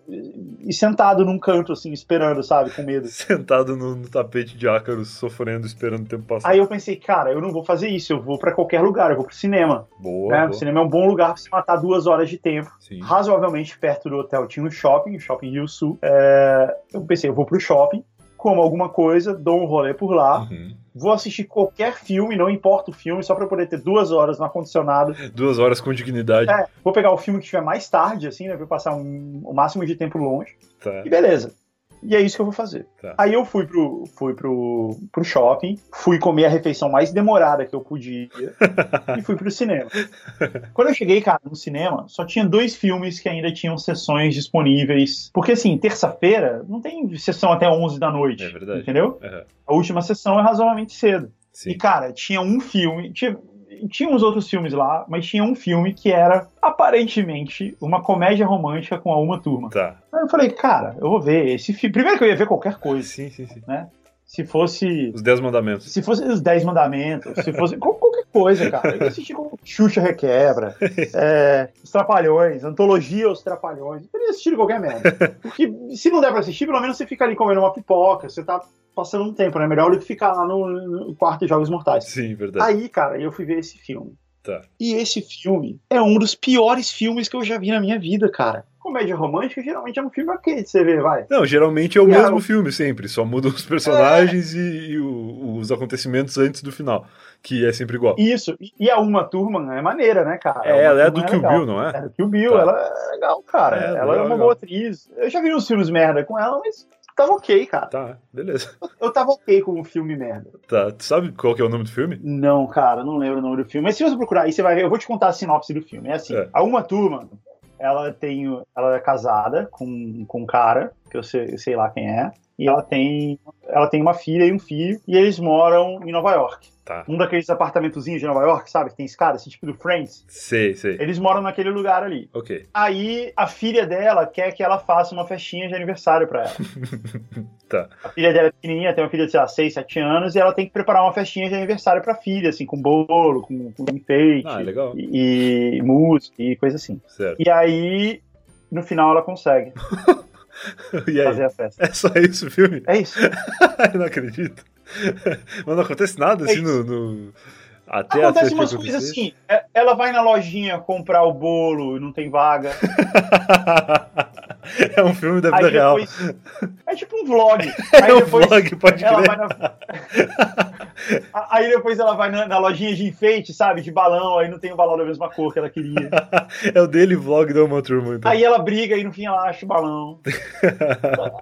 e sentado num canto, assim, esperando, sabe? Com medo. Sentado no, no tapete de ácaros, sofrendo, esperando o tempo passar. Aí eu pensei, cara, eu não vou fazer isso, eu vou para qualquer lugar, eu vou pro cinema. Boa, né? boa. O cinema é um bom lugar pra se matar duas horas de tempo. Sim. Razoavelmente perto do hotel tinha um shopping, o shopping Rio Sul. É... Eu pensei, eu vou pro shopping, como alguma coisa, dou um rolê por lá. Uhum. Vou assistir qualquer filme, não importa o filme, só pra poder ter duas horas no ar-condicionado. Duas horas com dignidade. É, vou pegar o filme que tiver mais tarde, assim, né? Vou passar um, o máximo de tempo longe. Tá. E beleza. E é isso que eu vou fazer. Tá. Aí eu fui pro, fui pro, pro shopping, fui comer a refeição mais demorada que eu podia e fui pro cinema. Quando eu cheguei, cara, no cinema, só tinha dois filmes que ainda tinham sessões disponíveis. Porque, assim, terça-feira não tem sessão até 11 da noite. É verdade. Entendeu? Uhum. A última sessão é razoavelmente cedo. Sim. E, cara, tinha um filme. Tinha, tinha uns outros filmes lá, mas tinha um filme que era aparentemente uma comédia romântica com a uma turma. Tá. Aí eu falei, cara, eu vou ver esse filme. Primeiro que eu ia ver qualquer coisa, Sim, sim, sim. né? Se fosse. Os Dez Mandamentos. Se fosse os Dez Mandamentos, se fosse qual- qualquer coisa, cara. Eu assisti com Xuxa Requebra, é, Os Trapalhões, Antologia Os Trapalhões. Eu ia assistir qualquer merda. Porque se não der pra assistir, pelo menos você fica ali comendo uma pipoca, você tá passando um tempo, né? Melhor do que ficar lá no, no quarto de Jogos Mortais. Sim, verdade. Aí, cara, eu fui ver esse filme. Tá. E esse filme é um dos piores filmes que eu já vi na minha vida, cara. Comédia romântica geralmente é um filme ok de você ver, vai. Não, geralmente é o E mesmo a- filme, sempre. Só mudam os personagens e, e o- os acontecimentos antes do final. Que é sempre igual. Isso. E- a Uma Turma é maneira, né, cara? É, ela é do Turma Kill. Bill, não é? É do Kill Bill, Tá. ela é legal, cara. É, ela é uma legal. boa atriz. Eu já vi uns filmes merda com ela, mas tava ok, cara. Tá, beleza. Eu tava ok com um filme merda. Tá. Tu sabe qual que é o nome do filme? Não, cara, não lembro o nome do filme. Mas se você procurar aí, você vai ver. Eu vou te contar a sinopse do filme. É assim: É. a Uma Turma, ela tem. Ela é casada com, com um cara, que eu sei, sei lá quem é. E ela tem ela tem uma filha e um filho, e eles moram em Nova York. Tá. Um daqueles apartamentozinhos de Nova York, sabe? Que tem escada, assim, tipo do Friends. Sei, sei. Eles moram naquele lugar ali. Ok. Aí a filha dela quer que ela faça uma festinha de aniversário pra ela. Tá. A filha dela é pequenininha, tem uma filha de, sei lá, 6, 7 anos, e ela tem que preparar uma festinha de aniversário pra filha, assim, com bolo, com, com enfeite, Ah, legal. e, e música e coisa assim. Certo. E aí, no final, ela consegue fazer a festa. É só isso o filme? É isso. Eu não acredito. Mas não acontece nada É assim isso. no. no- Até Acontece umas coisas assim. é- Ela vai na lojinha comprar o bolo e não tem vaga. é um filme da vida real. depois. É tipo um vlog. Aí É um depois vlog, pode ela crer. na. Aí depois ela vai na, na lojinha de enfeite, sabe? De balão, aí não tem o balão da mesma cor que ela queria. É o dele vlog da uma turma. Então. Aí ela briga e no fim ela acha o balão.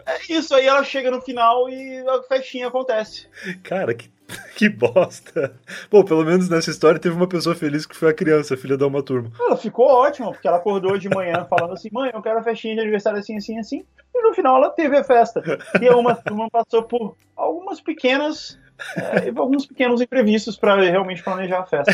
É isso, aí ela chega no final e a festinha acontece. Cara, que, que bosta. Pô, pelo menos nessa história teve uma pessoa feliz que foi a criança, filha da uma turma. Ela ficou ótima, porque ela acordou de manhã falando assim: mãe, eu quero a festinha de aniversário assim, assim, assim. E no final ela teve a festa. E a uma turma passou por algumas pequenas. é, alguns pequenos imprevistos para realmente planejar a festa.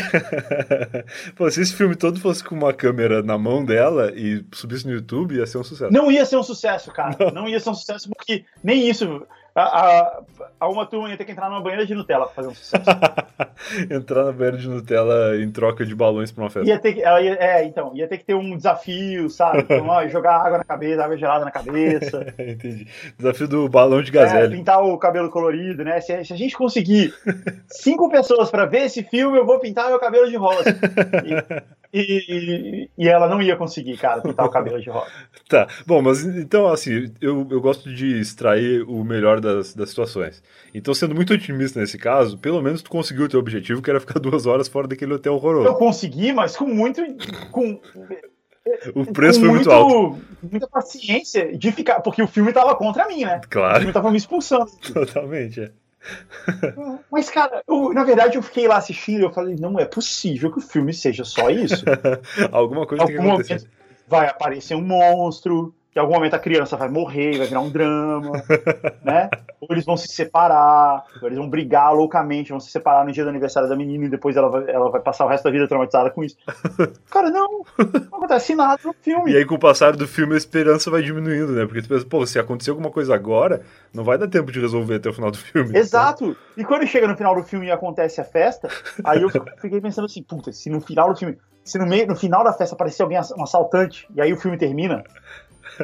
Pô, se esse filme todo fosse com uma câmera na mão dela e subisse no YouTube, ia ser um sucesso. Não ia ser um sucesso, cara. Não, ia ser um sucesso porque nem isso. A, a, uma turma ia ter que entrar numa banheira de Nutella pra fazer um sucesso. Entrar na banheira de Nutella em troca de balões pra uma festa. Ia ter que, ela ia, é, então, ia ter que ter um desafio, sabe? Então, ó, jogar água na cabeça, água gelada na cabeça. Entendi. Desafio do balão de É, gazelle. pintar o cabelo colorido, né? Se, se a gente conseguir cinco pessoas pra ver esse filme, eu vou pintar meu cabelo de rosa. E, e, e ela não ia conseguir, cara, pintar o cabelo de rosa. Tá, bom, mas então, assim, eu, eu gosto de extrair o melhor das, das situações. Então, sendo muito otimista nesse caso, pelo menos tu conseguiu o teu objetivo, que era ficar duas horas fora daquele hotel Eu horroroso. consegui, mas com muito. Com, O preço foi muito alto. Muita paciência de ficar. Porque o filme tava contra mim, né? O Claro, filme tava me expulsando. totalmente, é. Mas, cara, eu, na verdade eu fiquei lá assistindo e eu falei, não é possível que o filme seja só isso. Alguma coisa tem que algum acontecer. vai aparecer um monstro, que em algum momento a criança vai morrer, vai virar um drama, né? Ou eles vão se separar, ou eles vão brigar loucamente, vão se separar no dia do aniversário da menina e depois ela vai, ela vai passar o resto da vida traumatizada com isso. Cara, não, não acontece nada no filme. E aí, com o passar do filme, a esperança vai diminuindo, né? Porque tu pensa, pô, se acontecer alguma coisa agora, não vai dar tempo de resolver até o final do filme. Exato. E quando chega no final do filme e acontece a festa, aí eu fiquei pensando assim, puta, se no final do filme, se no, meio, no final da festa aparecer alguém, um assaltante, e aí o filme termina,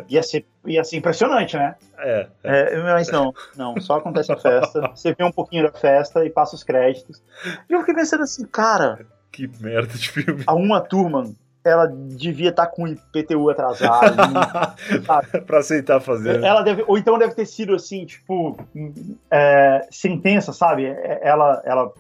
ia ser, ia ser impressionante, né? É, É, mas não, não, só acontece a festa, você vê um pouquinho da festa e passa os créditos. E eu fiquei pensando assim, cara, que merda de filme. a Uma Turman, ela devia estar com o IPTU atrasado. sabe? pra aceitar fazer. Ela deve, ou então deve ter sido assim, tipo, é, sentença, sabe? É, Ela, ela,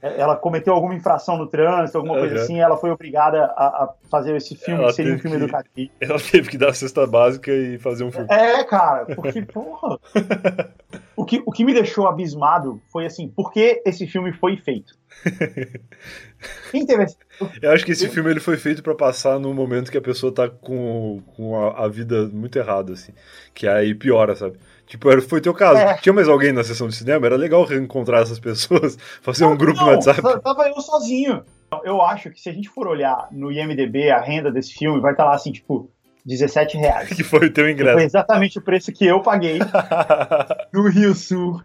ela cometeu alguma infração no trânsito, alguma coisa Uhum. assim, ela foi obrigada a, a fazer esse filme, Ela que seria um filme que- educativo. Ela teve que dar a cesta básica e fazer um filme. É, cara, porque, porra. O que, o que me deixou abismado foi assim, por que esse filme foi feito? Quem teve esse... Eu acho que esse filme ele foi feito pra passar num momento que a pessoa tá com, com a, a vida muito errada, assim. Que aí piora, sabe? Tipo, era- foi teu caso. É. Tinha mais alguém na sessão de cinema? Era legal reencontrar essas pessoas, fazer um grupo no Não, WhatsApp. t- Tava eu sozinho. Eu acho que se a gente for olhar no IMDB a renda desse filme, vai estar lá assim, tipo, 17 reais. Que foi o teu Foi ingresso. exatamente o preço que eu paguei no Rio Sul.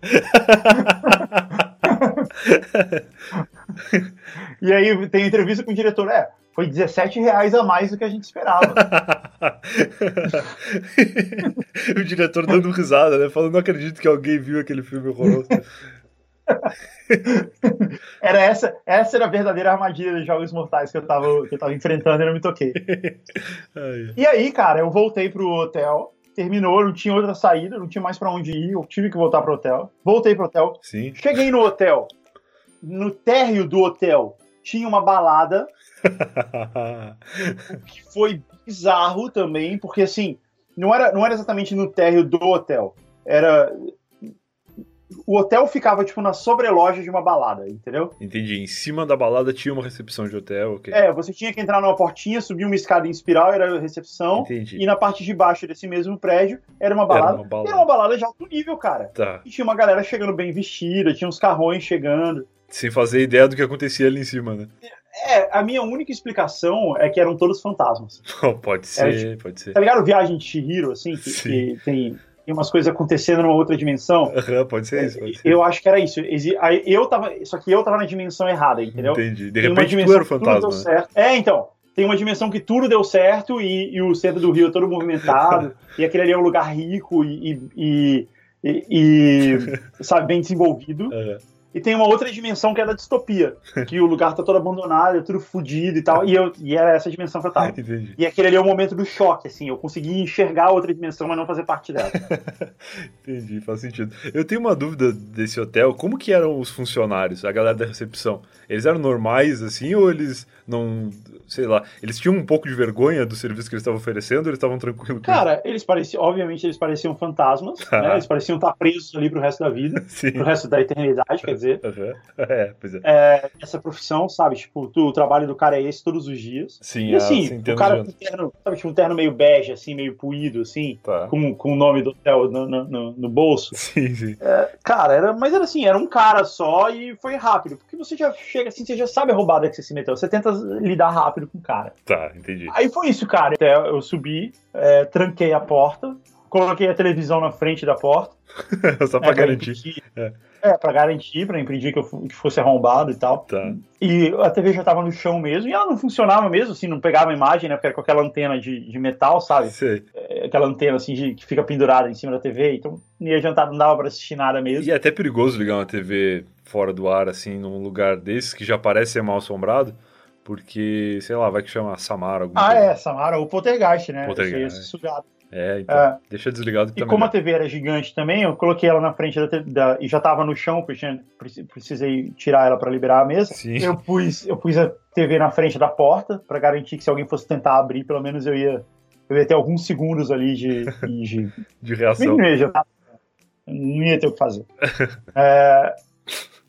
e aí tem entrevista com o diretor, é, foi 17 reais a mais do que a gente esperava. o diretor dando risada, né? Falando, não acredito que alguém viu aquele filme horroroso. Era essa, essa era a verdadeira armadilha dos Jogos Mortais que eu tava, que eu tava enfrentando e não me toquei. E aí, cara, eu voltei pro hotel, terminou, não tinha outra saída, não tinha mais pra onde ir, eu tive que voltar pro hotel. Voltei pro hotel, sim. cheguei no hotel. No térreo do hotel tinha uma balada que foi bizarro também, porque assim, não era, não era exatamente no térreo do hotel. Era o hotel ficava, tipo, na sobreloja de uma balada, entendeu? Entendi. Em cima da balada tinha uma recepção de hotel, ok. É, você tinha que entrar numa portinha, subir uma escada em espiral, era a recepção. Entendi. E na parte de baixo desse mesmo prédio era uma balada. Era uma balada. Era uma balada de alto nível, cara. Tá. E tinha uma galera chegando bem vestida, tinha uns carrões chegando. Sem fazer ideia do que acontecia ali em cima, né? É, a minha única explicação é que eram todos fantasmas. Oh, pode ser, Era tipo- pode ser. Tá ligado? Viagem de Shihiro, assim, que, que tem, tem umas coisas acontecendo numa outra dimensão. Aham, pode ser isso, pode ser. Eu acho que era isso. Eu tava, só que eu tava na dimensão errada, entendeu? Entendi. De repente tu era o fantasma, né? É, então. Tem uma dimensão que tudo deu certo e, e o centro do Rio é todo movimentado. e aquele ali é um lugar rico e, e, e- e, sabe, bem desenvolvido. Aham. E tem uma outra dimensão que é da distopia. Que o lugar tá todo abandonado, é tudo fodido e tal. E, eu, e era essa dimensão que eu tava. Entendi. E aquele ali é o momento do choque, assim. Eu consegui enxergar a outra dimensão, mas não fazer parte dela. Entendi, faz sentido. Eu tenho uma dúvida desse hotel. Como que eram os funcionários, a galera da recepção? Eles eram normais, assim, ou eles não... Sei lá, eles tinham um pouco de vergonha do serviço que eles estavam oferecendo eles estavam tranquilos com Cara, eles pareciam, obviamente, eles pareciam fantasmas, né? Eles pareciam estar presos ali pro resto da vida, isso? Sim. pro resto da eternidade, quer dizer. Aham. É, pois é. É, essa profissão, sabe? Tipo, tu- o trabalho do cara é esse todos os dias. Sim, E assim, há o cara com terno, sabe, tipo, um terno meio bege, assim, meio puído, assim, Tá. com, com o nome do hotel no, no- no- bolso. Sim, sim. Cara, era, mas era assim, era um cara só e foi rápido. Porque você já chega assim, você já sabe a roubada que você se meteu. Você tenta lidar rápido com o cara. Tá, entendi. Aí foi isso, cara. Até eu subi, é, tranquei a porta, coloquei a televisão na frente da porta. Só pra garantir. impedir- É. É, pra garantir, pra impedir que eu que fosse arrombado e tal. Tá. E a TV já tava no chão mesmo, e ela não funcionava mesmo, assim, não pegava a imagem, né? Porque era com aquela antena de, de metal, sabe? Sei. É, Aquela antena, assim, de- que fica pendurada em cima da TV, então não ia adiantar, não dava pra assistir nada mesmo. E é até perigoso ligar uma TV fora do ar, assim, num lugar desses que já parece ser mal assombrado, porque, sei lá, vai que chama Samara, alguma Ah, coisa. é, Samara, o Poltergeist, né? Poltergeist, sugado. É, então, É. deixa desligado que E tá como a melhor. TV era gigante também, eu coloquei ela na frente da, da e já tava no chão, porque precisei tirar ela pra liberar a mesa. Sim. Eu pus, eu pus a TV na frente da porta pra garantir que se alguém fosse tentar abrir, pelo menos eu ia eu ia ter alguns segundos ali de, de, De reação. não ia não ia ter o que fazer. É,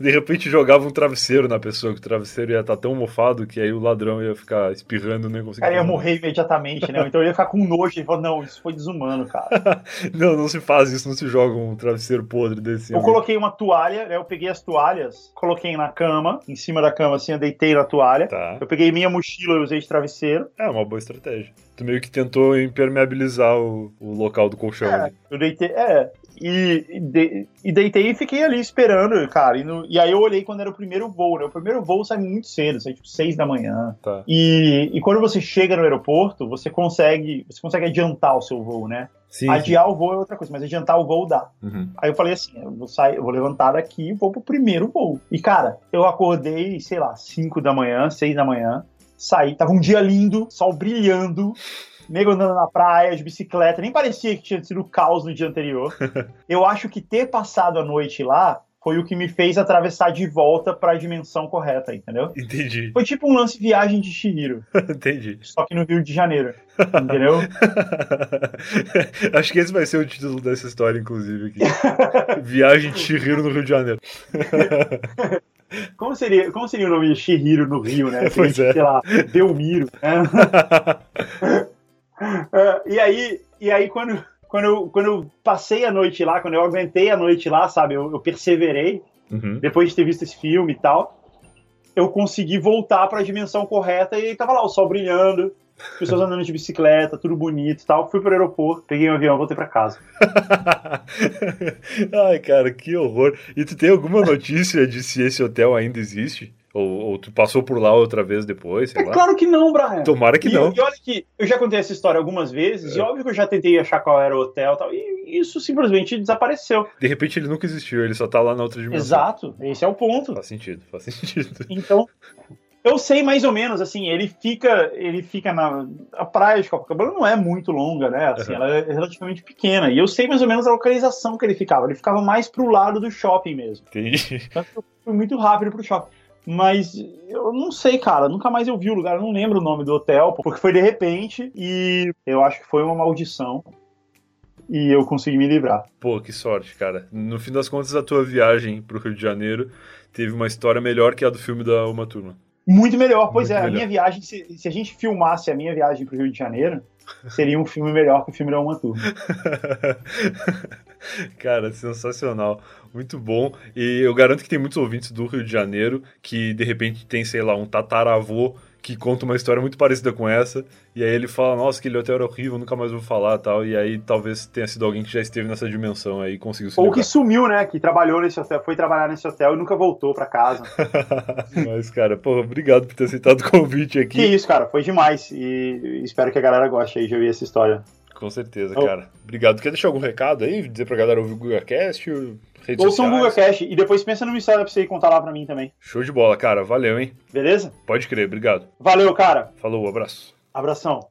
De repente jogava um travesseiro na pessoa, que o travesseiro ia estar tão mofado que aí o ladrão ia ficar espirrando nem o conseguia. cara ia morrer imediatamente, né? Então eu ia ficar com nojo e falar, não, isso foi desumano, cara. Não, não se faz isso, não se joga um travesseiro podre desse. Eu coloquei uma toalha, né? Eu peguei as toalhas, coloquei na cama, em cima da cama, assim, eu deitei na toalha. Tá. Eu peguei minha mochila e usei de travesseiro. É uma boa estratégia. Tu meio que tentou impermeabilizar o, o local do colchão. É, ali. eu deitei, é. E, e, de- e deitei e fiquei ali esperando, cara. E, no- e aí eu olhei quando era o primeiro voo, né? O primeiro voo sai muito cedo, sai tipo seis da manhã. Tá. E, e quando você chega no aeroporto, você consegue, você consegue adiantar o seu voo, né? Sim. sim. Adiar o voo é outra coisa, mas adiantar o voo dá. Uhum. Aí eu falei assim, eu vou sair, eu vou levantar daqui e vou pro primeiro voo. E cara, eu acordei, sei lá, 5 da manhã, 6 da manhã, saí, tava um dia lindo, sol brilhando, nego andando na praia de bicicleta, nem parecia que tinha sido caos no dia anterior. eu acho que ter passado a noite lá foi o que me fez atravessar de volta para a dimensão correta, entendeu? Entendi. Foi tipo um lance viagem de Shihiro, Entendi. só que no Rio de Janeiro, entendeu? Acho que esse vai ser o título dessa história, inclusive. Aqui. Viagem de Chihiro no Rio de Janeiro. Como seria, como seria o nome de Shihiro no Rio, né? Seria, Pois é. Sei lá, Belmiro, né? É, e aí, e aí quando, quando, eu, quando eu passei a noite lá, quando eu aguentei a noite lá, sabe, eu, eu perseverei, Uhum. depois de ter visto esse filme e tal, eu consegui voltar para a dimensão correta e tava lá o sol brilhando, pessoas andando de bicicleta, tudo bonito e tal. Fui pro aeroporto, peguei um avião, voltei para casa. Ai, cara, que horror. E tu tem alguma notícia de se esse hotel ainda existe? Ou, ou tu passou por lá outra vez depois, É lá? claro que não, Brian. Tomara que e, não. E olha que eu já contei essa história algumas vezes, É. e óbvio que eu já tentei achar qual era o hotel e tal, e isso simplesmente desapareceu. De repente ele nunca existiu, ele só tá lá na outra dimensão. Exato, esse é o ponto. Faz sentido, faz sentido. Então, eu sei mais ou menos, assim, ele fica, ele fica na a praia de Copacabana não é muito longa, né? Assim, Uhum. ela é relativamente pequena. E eu sei mais ou menos a localização que ele ficava. Ele ficava mais pro lado do shopping mesmo. Entendi. Eu fui muito rápido pro shopping. Mas eu não sei, cara. Nunca mais eu vi o lugar. Eu não lembro o nome do hotel, porque foi de repente e eu acho que foi uma maldição. e eu consegui me livrar. Pô, que sorte, cara. No fim das contas, a tua viagem pro Rio de Janeiro teve uma história melhor que a do filme da Uma Turma. Muito melhor, pois Muito é. melhor. A minha viagem, se, se a gente filmasse a minha viagem pro Rio de Janeiro, seria um filme melhor que o filme da Uma Turma. Cara, sensacional. Muito bom. E eu garanto que tem muitos ouvintes do Rio de Janeiro que de repente tem, sei lá, um tataravô que conta uma história muito parecida com essa. E aí ele fala, nossa, aquele hotel era horrível, nunca mais vou falar tal. E aí talvez tenha sido alguém que já esteve nessa dimensão aí e conseguiu se Ou livrar. que sumiu, né? Que trabalhou nesse hotel, foi trabalhar nesse hotel e nunca voltou pra casa. Mas, cara, pô, obrigado por ter aceitado o convite aqui. Que isso, cara, foi demais. E espero que a galera goste aí de ouvir essa história. Com certeza, Oh. cara. Obrigado. Quer deixar algum recado aí? Dizer pra galera ouvir o GugaCast? Redes Ouçam o Cash e depois pensa numa história pra você contar lá pra mim também. Show de bola, cara. Valeu, hein? Beleza? Pode crer, obrigado. Valeu, cara. Falou, abraço. Abração.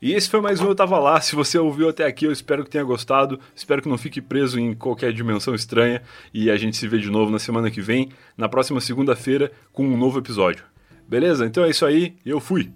E esse foi mais um Eu Tava Lá. Se você ouviu até aqui, eu espero que tenha gostado. Espero que não fique preso em qualquer dimensão estranha. E a gente se vê de novo na semana que vem, na próxima segunda-feira, com um novo episódio. Beleza? Então é isso aí. Eu fui.